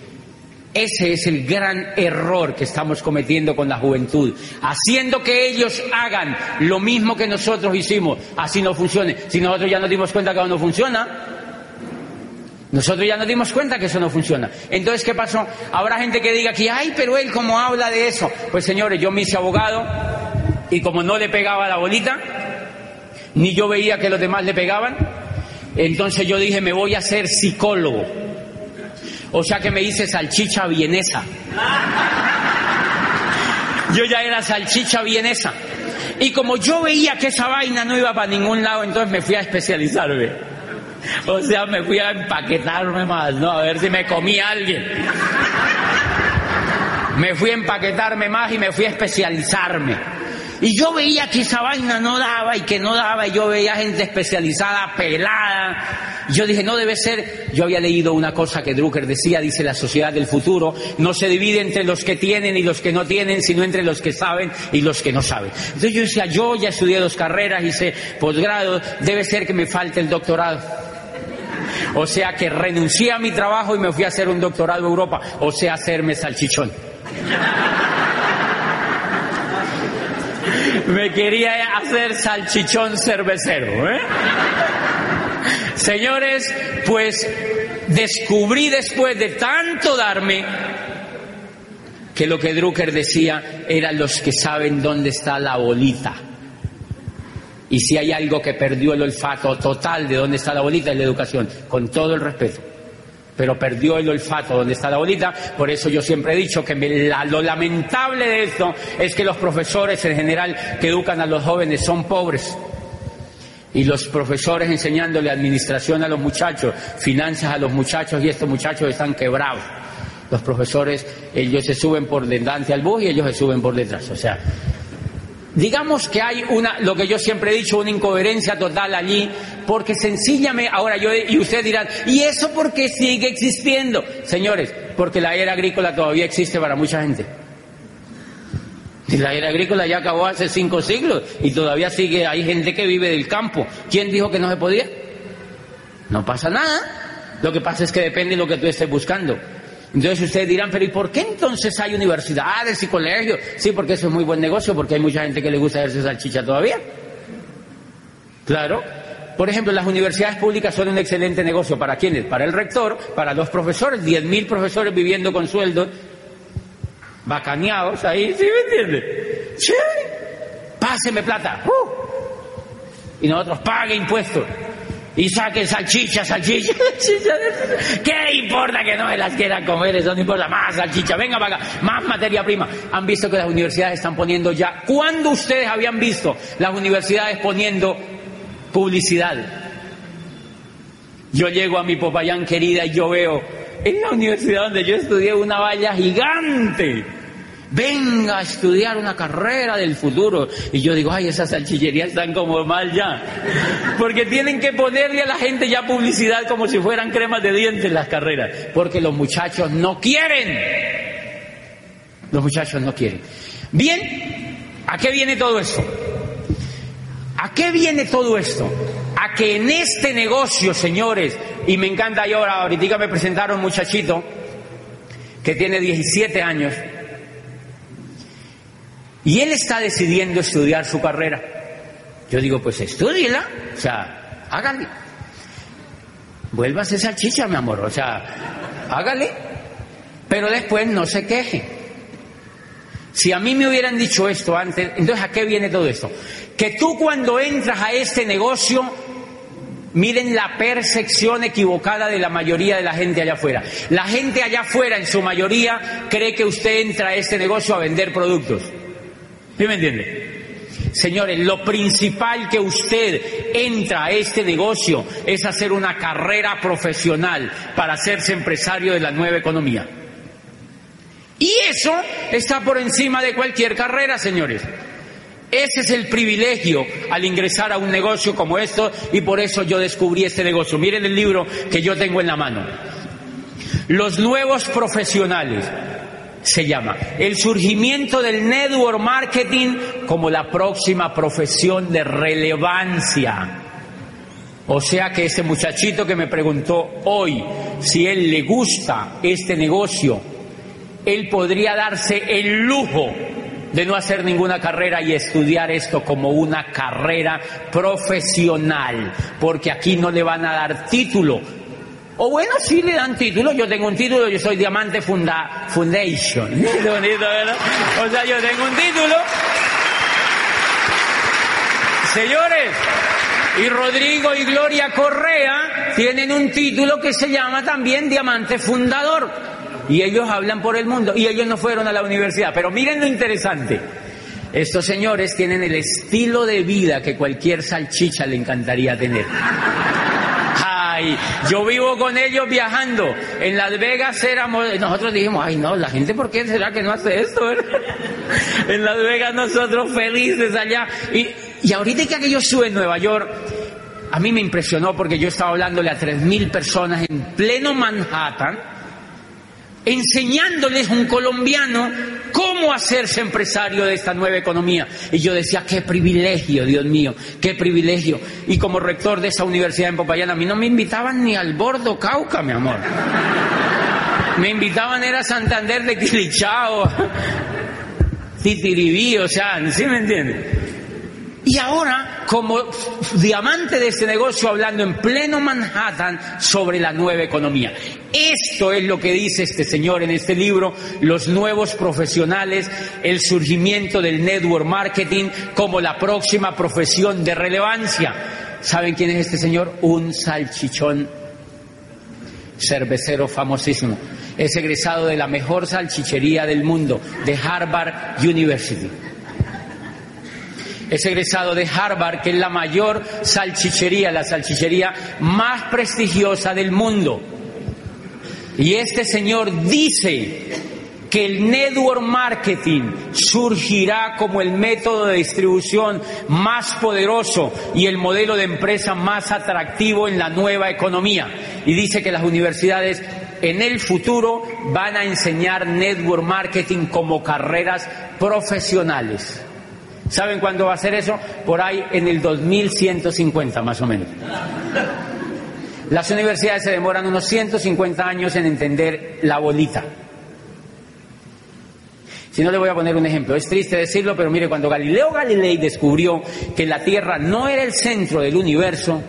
Speaker 1: ese es el gran error que estamos cometiendo con la juventud, haciendo que ellos hagan lo mismo que nosotros hicimos, así no funcione. Si nosotros ya nos dimos cuenta que no funciona, nosotros ya nos dimos cuenta que eso no funciona. Entonces, ¿qué pasó? Habrá gente que diga que, ay, pero él cómo habla de eso. Pues señores, yo me hice abogado y como no le pegaba la bolita, ni yo veía que los demás le pegaban, entonces yo dije, me voy a ser psicólogo. O sea que me hice salchicha vienesa. Yo ya era salchicha vienesa. Y como yo veía que esa vaina no iba para ningún lado, entonces me fui a especializarme. O sea, me fui a empaquetarme más, ¿no? A ver si me comía alguien. Me fui a empaquetarme más y me fui a especializarme. Y yo veía que esa vaina no daba y que no daba, y yo veía gente especializada, pelada. yo dije, no debe ser. Yo había leído una cosa que Drucker decía, dice la sociedad del futuro, no se divide entre los que tienen y los que no tienen, sino entre los que saben y los que no saben. Entonces yo decía, yo ya estudié dos carreras, hice posgrado, debe ser que me falte el doctorado. O sea que renuncié a mi trabajo y me fui a hacer un doctorado en Europa, o sea, hacerme salchichón. Me quería hacer salchichón cervecero. ¿eh? Señores, pues descubrí después de tanto darme que lo que Drucker decía eran los que saben dónde está la bolita. Y si hay algo que perdió el olfato total de dónde está la bolita es la educación, con todo el respeto pero perdió el olfato donde está la bolita. Por eso yo siempre he dicho que lo lamentable de esto es que los profesores en general que educan a los jóvenes son pobres. Y los profesores enseñándole administración a los muchachos, finanzas a los muchachos y estos muchachos están quebrados. Los profesores, ellos se suben por delante al bus y ellos se suben por detrás. O sea, Digamos que hay una, lo que yo siempre he dicho, una incoherencia total allí, porque sencillamente, ahora yo, y ustedes dirán, ¿y eso por qué sigue existiendo? Señores, porque la era agrícola todavía existe para mucha gente. La era agrícola ya acabó hace cinco siglos y todavía sigue, hay gente que vive del campo. ¿Quién dijo que no se podía? No pasa nada. Lo que pasa es que depende de lo que tú estés buscando. Entonces ustedes dirán, pero ¿y por qué entonces hay universidades y colegios? Sí, porque eso es muy buen negocio, porque hay mucha gente que le gusta hacerse salchicha todavía. Claro. Por ejemplo, las universidades públicas son un excelente negocio. ¿Para quiénes? Para el rector, para los profesores, diez mil profesores viviendo con sueldos bacaneados ahí, ¿sí me entiende? Sí. Páseme plata. Uh. Y nosotros pague impuestos y saquen salchicha, salchicha, [LAUGHS] salchicha. ¿Qué importa que no me las quieran comer? Eso no importa. Más salchicha, venga para acá, más materia prima. Han visto que las universidades están poniendo ya. ¿Cuándo ustedes habían visto las universidades poniendo publicidad? Yo llego a mi Popayán querida y yo veo en la universidad donde yo estudié una valla gigante venga a estudiar una carrera del futuro. Y yo digo, ay, esas salchillerías están como mal ya. Porque tienen que ponerle a la gente ya publicidad como si fueran cremas de dientes las carreras. Porque los muchachos no quieren. Los muchachos no quieren. Bien, ¿a qué viene todo esto? ¿A qué viene todo esto? A que en este negocio, señores, y me encanta, y ahora, ahorita me presentaron un muchachito que tiene 17 años, Y él está decidiendo estudiar su carrera. Yo digo, pues estúdiela, o sea, hágale. Vuélvase salchicha, mi amor, o sea, hágale. Pero después no se queje. Si a mí me hubieran dicho esto antes, entonces ¿a qué viene todo esto? Que tú cuando entras a este negocio, miren la percepción equivocada de la mayoría de la gente allá afuera. La gente allá afuera, en su mayoría, cree que usted entra a este negocio a vender productos. ¿Sí me entiende? Señores, lo principal que usted entra a este negocio es hacer una carrera profesional para hacerse empresario de la nueva economía. Y eso está por encima de cualquier carrera, señores. Ese es el privilegio al ingresar a un negocio como esto y por eso yo descubrí este negocio. Miren el libro que yo tengo en la mano. Los nuevos profesionales se llama el surgimiento del network marketing como la próxima profesión de relevancia. O sea que ese muchachito que me preguntó hoy si él le gusta este negocio él podría darse el lujo de no hacer ninguna carrera y estudiar esto como una carrera profesional, porque aquí no le van a dar título. O bueno, sí le dan título, yo tengo un título, yo soy Diamante Funda Foundation. [LAUGHS] O sea, yo tengo un título. Señores, y Rodrigo y Gloria Correa tienen un título que se llama también Diamante Fundador y ellos hablan por el mundo y ellos no fueron a la universidad. Pero miren lo interesante. Estos señores tienen el estilo de vida que cualquier salchicha le encantaría tener. Yo vivo con ellos viajando. En Las Vegas éramos, nosotros dijimos, ay no, la gente, ¿por qué será que no hace esto? [LAUGHS] en Las Vegas nosotros felices allá. Y, y ahorita que aquello sube en Nueva York, a mí me impresionó porque yo estaba hablándole a tres mil personas en pleno Manhattan enseñándoles un colombiano cómo hacerse empresario de esta nueva economía. Y yo decía, qué privilegio, Dios mío, qué privilegio. Y como rector de esa universidad en Popayán, a mí no me invitaban ni al Bordo Cauca, mi amor. Me invitaban era a Santander de Quilichao, [LAUGHS] Titiribí, o sea, ¿sí me entiendes? Y ahora, como diamante de este negocio, hablando en pleno Manhattan sobre la nueva economía. Esto es lo que dice este señor en este libro, los nuevos profesionales, el surgimiento del network marketing como la próxima profesión de relevancia. ¿Saben quién es este señor? Un salchichón cervecero famosísimo. Es egresado de la mejor salchichería del mundo, de Harvard University es egresado de Harvard, que es la mayor salchichería, la salchichería más prestigiosa del mundo. Y este señor dice que el network marketing surgirá como el método de distribución más poderoso y el modelo de empresa más atractivo en la nueva economía. Y dice que las universidades en el futuro van a enseñar network marketing como carreras profesionales. ¿Saben cuándo va a ser eso? Por ahí en el 2150 más o menos. Las universidades se demoran unos 150 años en entender la bolita. Si no le voy a poner un ejemplo, es triste decirlo, pero mire, cuando Galileo Galilei descubrió que la Tierra no era el centro del universo,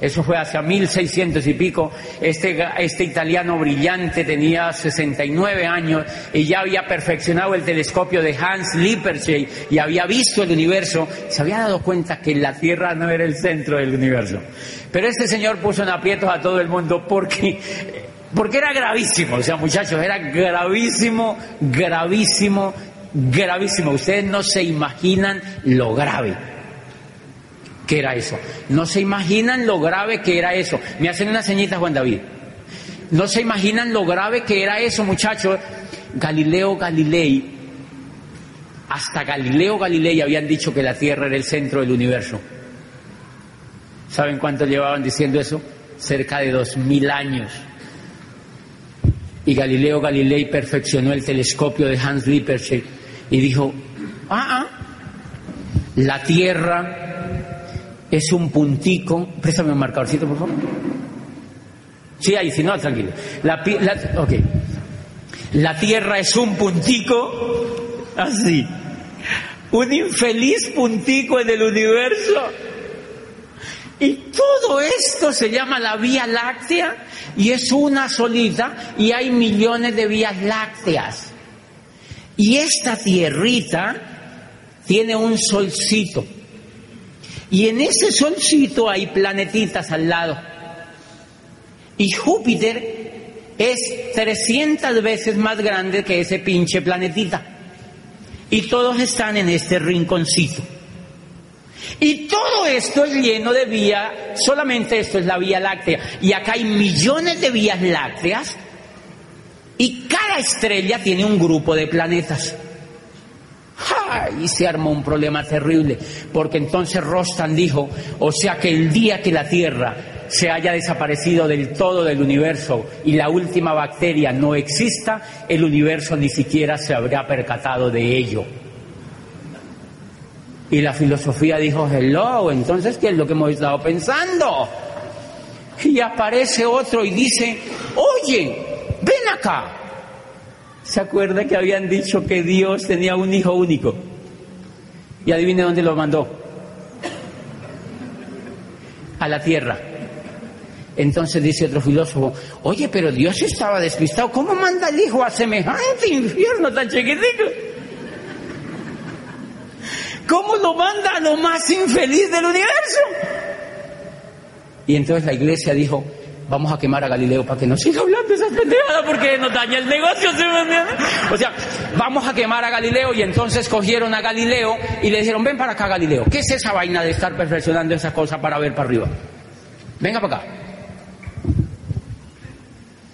Speaker 1: eso fue hacia 1600 y pico. Este, este italiano brillante tenía 69 años y ya había perfeccionado el telescopio de Hans Lippershey y había visto el universo. Se había dado cuenta que la Tierra no era el centro del universo. Pero este señor puso en aprietos a todo el mundo porque, porque era gravísimo. O sea, muchachos, era gravísimo, gravísimo, gravísimo. Ustedes no se imaginan lo grave ¿Qué era eso. No se imaginan lo grave que era eso. Me hacen una ceñita, Juan David. No se imaginan lo grave que era eso, muchachos. Galileo Galilei, hasta Galileo Galilei habían dicho que la Tierra era el centro del universo. ¿Saben cuánto llevaban diciendo eso? Cerca de dos mil años. Y Galileo Galilei perfeccionó el telescopio de Hans Lippershey y dijo, ah, ah, la Tierra es un puntico. Préstame un marcadorcito, por favor. Sí, ahí, si no, tranquilo. La, la, la Tierra es un puntico así. Un infeliz puntico en el universo. Y todo esto se llama la Vía Láctea y es una solita y hay millones de vías lácteas. Y esta tierrita tiene un solcito. Y en ese solcito hay planetitas al lado. Y Júpiter es 300 veces más grande que ese pinche planetita. Y todos están en este rinconcito. Y todo esto es lleno de vía, solamente esto es la Vía Láctea. Y acá hay millones de vías lácteas y cada estrella tiene un grupo de planetas. Y se armó un problema terrible, porque entonces Rostan dijo, o sea que el día que la Tierra se haya desaparecido del todo del universo y la última bacteria no exista, el universo ni siquiera se habrá percatado de ello. Y la filosofía dijo, hello, entonces, ¿qué es lo que hemos estado pensando? Y aparece otro y dice, oye, ven acá. ¿Se acuerda que habían dicho que Dios tenía un hijo único? Y adivine dónde lo mandó. A la tierra. Entonces dice otro filósofo, oye, pero Dios estaba despistado. ¿Cómo manda el hijo a semejante infierno tan chiquitico? ¿Cómo lo manda a lo más infeliz del universo? Y entonces la iglesia dijo, vamos a quemar a Galileo para que no siga hablando esas pendejadas porque nos daña el negocio. O sea, vamos a quemar a Galileo y entonces cogieron a Galileo y le dijeron, ven para acá Galileo, ¿qué es esa vaina de estar perfeccionando esa cosa para ver para arriba? Venga para acá.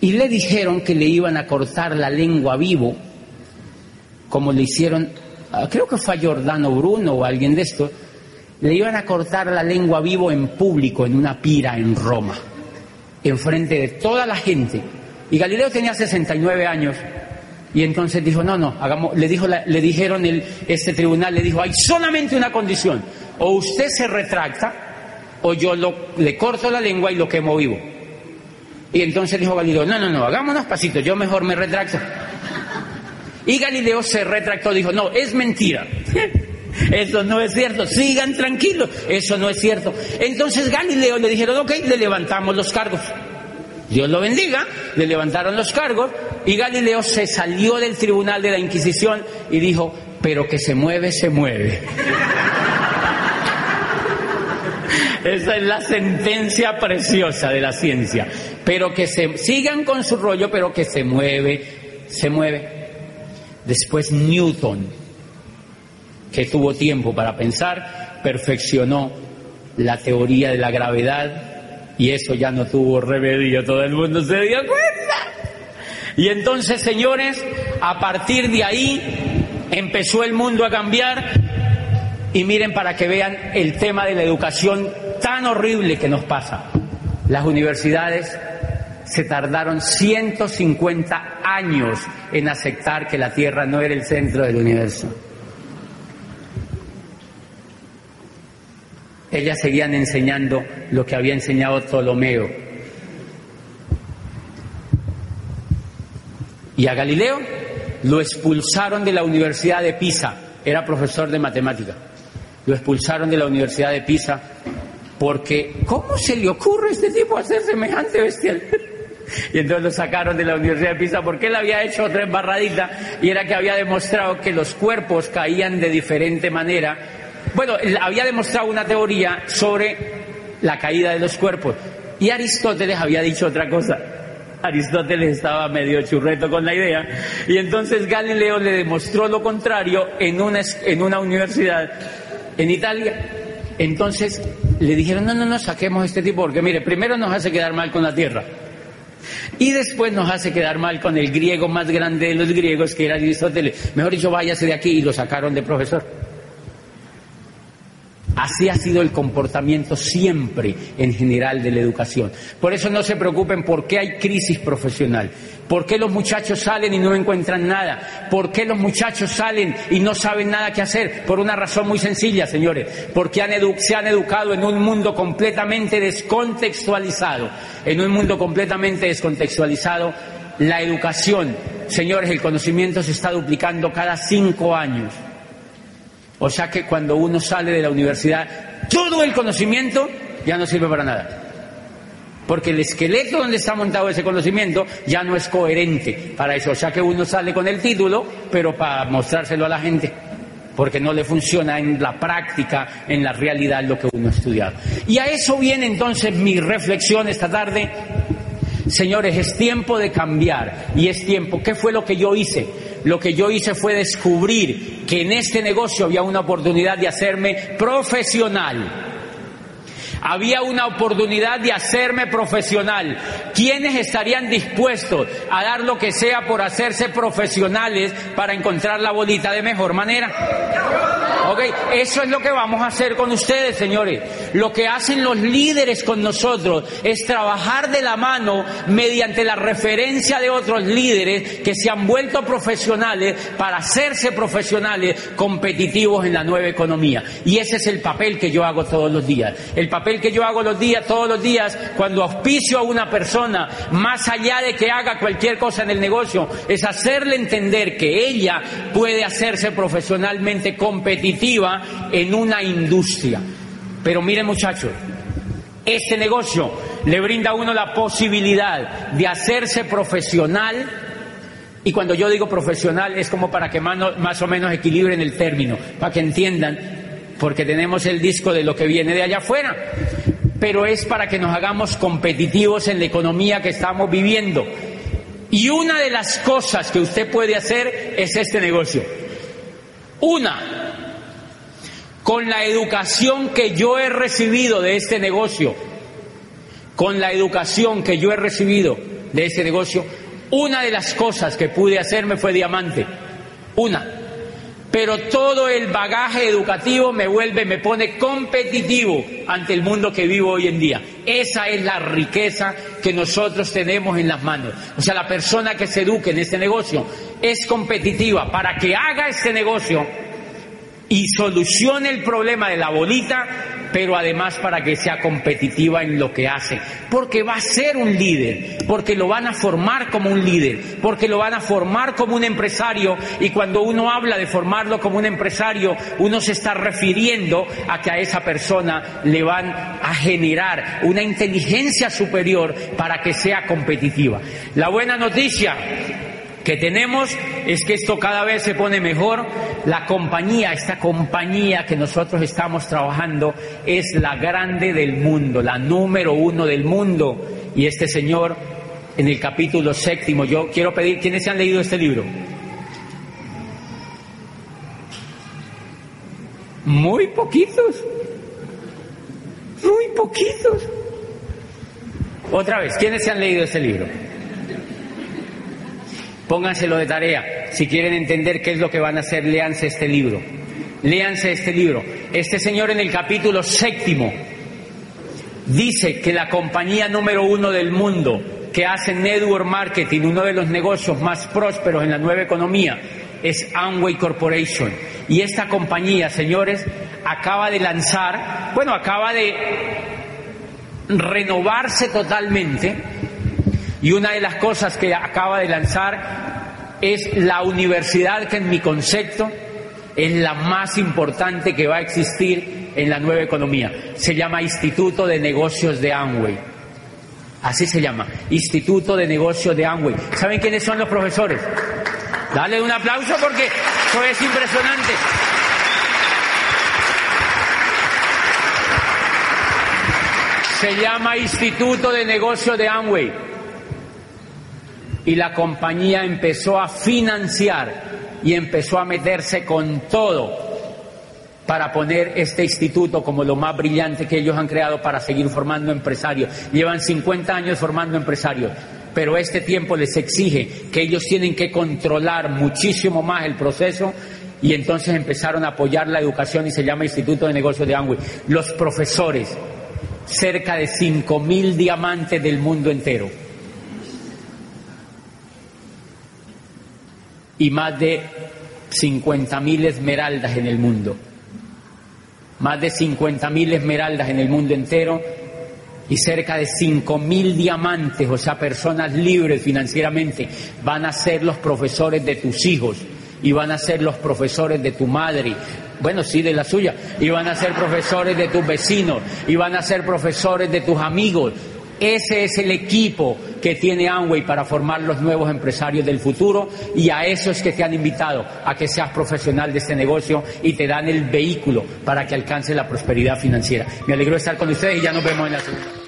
Speaker 1: Y le dijeron que le iban a cortar la lengua vivo, como le hicieron Ah, creo que fue a Giordano Bruno o alguien de estos, le iban a cortar la lengua vivo en público, en una pira en Roma, enfrente de toda la gente. Y Galileo tenía 69 años. Y entonces dijo, no, no, hagamos, le, dijo le dijeron el, este tribunal, le dijo, hay solamente una condición, o usted se retracta, o yo le corto la lengua y lo quemo vivo. Y entonces dijo Galileo, no, no, no, hagámonos pasitos, yo mejor me retracto. Y Galileo se retractó, dijo, no, es mentira. Eso no es cierto, sigan tranquilos, eso no es cierto. Entonces Galileo le dijeron, ok, le levantamos los cargos. Dios lo bendiga, le levantaron los cargos y Galileo se salió del tribunal de la Inquisición y dijo, pero que se mueve, se mueve. [LAUGHS] Esa es la sentencia preciosa de la ciencia. Pero que se sigan con su rollo, pero que se mueve, se mueve. Después Newton, que tuvo tiempo para pensar, perfeccionó la teoría de la gravedad y eso ya no tuvo remedio, todo el mundo se dio cuenta. Y entonces, señores, a partir de ahí empezó el mundo a cambiar y miren para que vean el tema de la educación tan horrible que nos pasa. Las universidades se tardaron 150 años en aceptar que la Tierra no era el centro del universo. Ellas seguían enseñando lo que había enseñado Ptolomeo. Y a Galileo lo expulsaron de la Universidad de Pisa, era profesor de matemática. Lo expulsaron de la Universidad de Pisa porque, ¿cómo se le ocurre a este tipo hacer semejante bestial? [LAUGHS] Y entonces lo sacaron de la Universidad de Pisa porque él había hecho otra embarradita y era que había demostrado que los cuerpos caían de diferente manera. Bueno, había demostrado una teoría sobre la caída de los cuerpos. Y Aristóteles había dicho otra cosa. Aristóteles estaba medio churreto con la idea. Y entonces Galileo le demostró lo contrario en una, universidad en Italia. Entonces le dijeron, no, no, no, saquemos este tipo, porque mire, primero nos hace quedar mal con la Tierra. Y después nos hace quedar mal con el griego más grande de los griegos, que era Aristóteles. Mejor dicho, váyase de aquí y lo sacaron de profesor. Así ha sido el comportamiento siempre en general de la educación. Por eso no se preocupen por qué hay crisis profesional, por qué los muchachos salen y no encuentran nada, por qué los muchachos salen y no saben nada que hacer, por una razón muy sencilla, señores, porque se han educado en un mundo completamente descontextualizado, en un mundo completamente descontextualizado. La educación, señores, el conocimiento se está duplicando cada cinco años O sea que cuando uno sale de la universidad, todo el conocimiento ya no sirve para nada. Porque el esqueleto donde está montado ese conocimiento ya no es coherente para eso. O sea que uno sale con el título, pero para mostrárselo a la gente. Porque no le funciona en la práctica, en la realidad lo que uno ha estudiado. Y a eso viene entonces mi reflexión esta tarde. Señores, es tiempo de cambiar y es tiempo. ¿Qué fue lo que yo hice? Lo que yo hice fue descubrir que en este negocio había una oportunidad de hacerme profesional había una oportunidad de hacerme profesional. ¿Quiénes estarían dispuestos a dar lo que sea por hacerse profesionales para encontrar la bolita de mejor manera? Ok, eso es lo que vamos a hacer con ustedes, señores. Lo que hacen los líderes con nosotros es trabajar de la mano mediante la referencia de otros líderes que se han vuelto profesionales para hacerse profesionales competitivos en la nueva economía. Y ese es el papel que yo hago todos los días. El papel que yo hago los días, todos los días, cuando auspicio a una persona, más allá de que haga cualquier cosa en el negocio, es hacerle entender que ella puede hacerse profesionalmente competitiva en una industria. Pero miren muchachos, este negocio le brinda a uno la posibilidad de hacerse profesional y cuando yo digo profesional es como para que más o menos equilibren el término, para que entiendan porque tenemos el disco de lo que viene de allá afuera, pero es para que nos hagamos competitivos en la economía que estamos viviendo. Y una de las cosas que usted puede hacer es este negocio. Una, con la educación que yo he recibido de este negocio, con la educación que yo he recibido de este negocio, una de las cosas que pude hacerme fue diamante. Una pero todo el bagaje educativo me vuelve, me pone competitivo ante el mundo que vivo hoy en día. Esa es la riqueza que nosotros tenemos en las manos. O sea, la persona que se eduque en este negocio es competitiva para que haga este negocio y solucione el problema de la bolita, pero además para que sea competitiva en lo que hace. Porque va a ser un líder, porque lo van a formar como un líder, porque lo van a formar como un empresario y cuando uno habla de formarlo como un empresario, uno se está refiriendo a que a esa persona le van a generar una inteligencia superior para que sea competitiva. La buena noticia que tenemos es que esto cada vez se pone mejor. La compañía, esta compañía que nosotros estamos trabajando es la grande del mundo, la número uno del mundo. Y este señor, en el capítulo séptimo, yo quiero pedir, ¿quiénes se han leído este libro? Muy poquitos. Muy poquitos. Otra vez, ¿quiénes se han leído este libro? Pónganselo de tarea. Si quieren entender qué es lo que van a hacer, léanse este libro. Léanse este libro. Este señor en el capítulo séptimo dice que la compañía número uno del mundo que hace network marketing, uno de los negocios más prósperos en la nueva economía, es Amway Corporation. Y esta compañía, señores, acaba de lanzar, bueno, acaba de renovarse totalmente y una de las cosas que acaba de lanzar es la universidad que en mi concepto es la más importante que va a existir en la nueva economía. Se llama Instituto de Negocios de Amway. Así se llama, Instituto de Negocios de Amway. ¿Saben quiénes son los profesores? Dale un aplauso porque eso es impresionante. Se llama Instituto de Negocios de Amway y la compañía empezó a financiar y empezó a meterse con todo para poner este instituto como lo más brillante que ellos han creado para seguir formando empresarios. Llevan 50 años formando empresarios, pero este tiempo les exige que ellos tienen que controlar muchísimo más el proceso y entonces empezaron a apoyar la educación y se llama Instituto de Negocios de Angüe. Los profesores, cerca de 5.000 diamantes del mundo entero y más de 50.000 esmeraldas en el mundo. Más de 50.000 esmeraldas en el mundo entero y cerca de 5.000 diamantes, o sea, personas libres financieramente, van a ser los profesores de tus hijos y van a ser los profesores de tu madre, bueno, sí, de la suya, y van a ser profesores de tus vecinos, y van a ser profesores de tus amigos. Ese es el equipo que tiene Amway para formar los nuevos empresarios del futuro y a eso es que te han invitado, a que seas profesional de este negocio y te dan el vehículo para que alcance la prosperidad financiera. Me alegro de estar con ustedes y ya nos vemos en la segunda.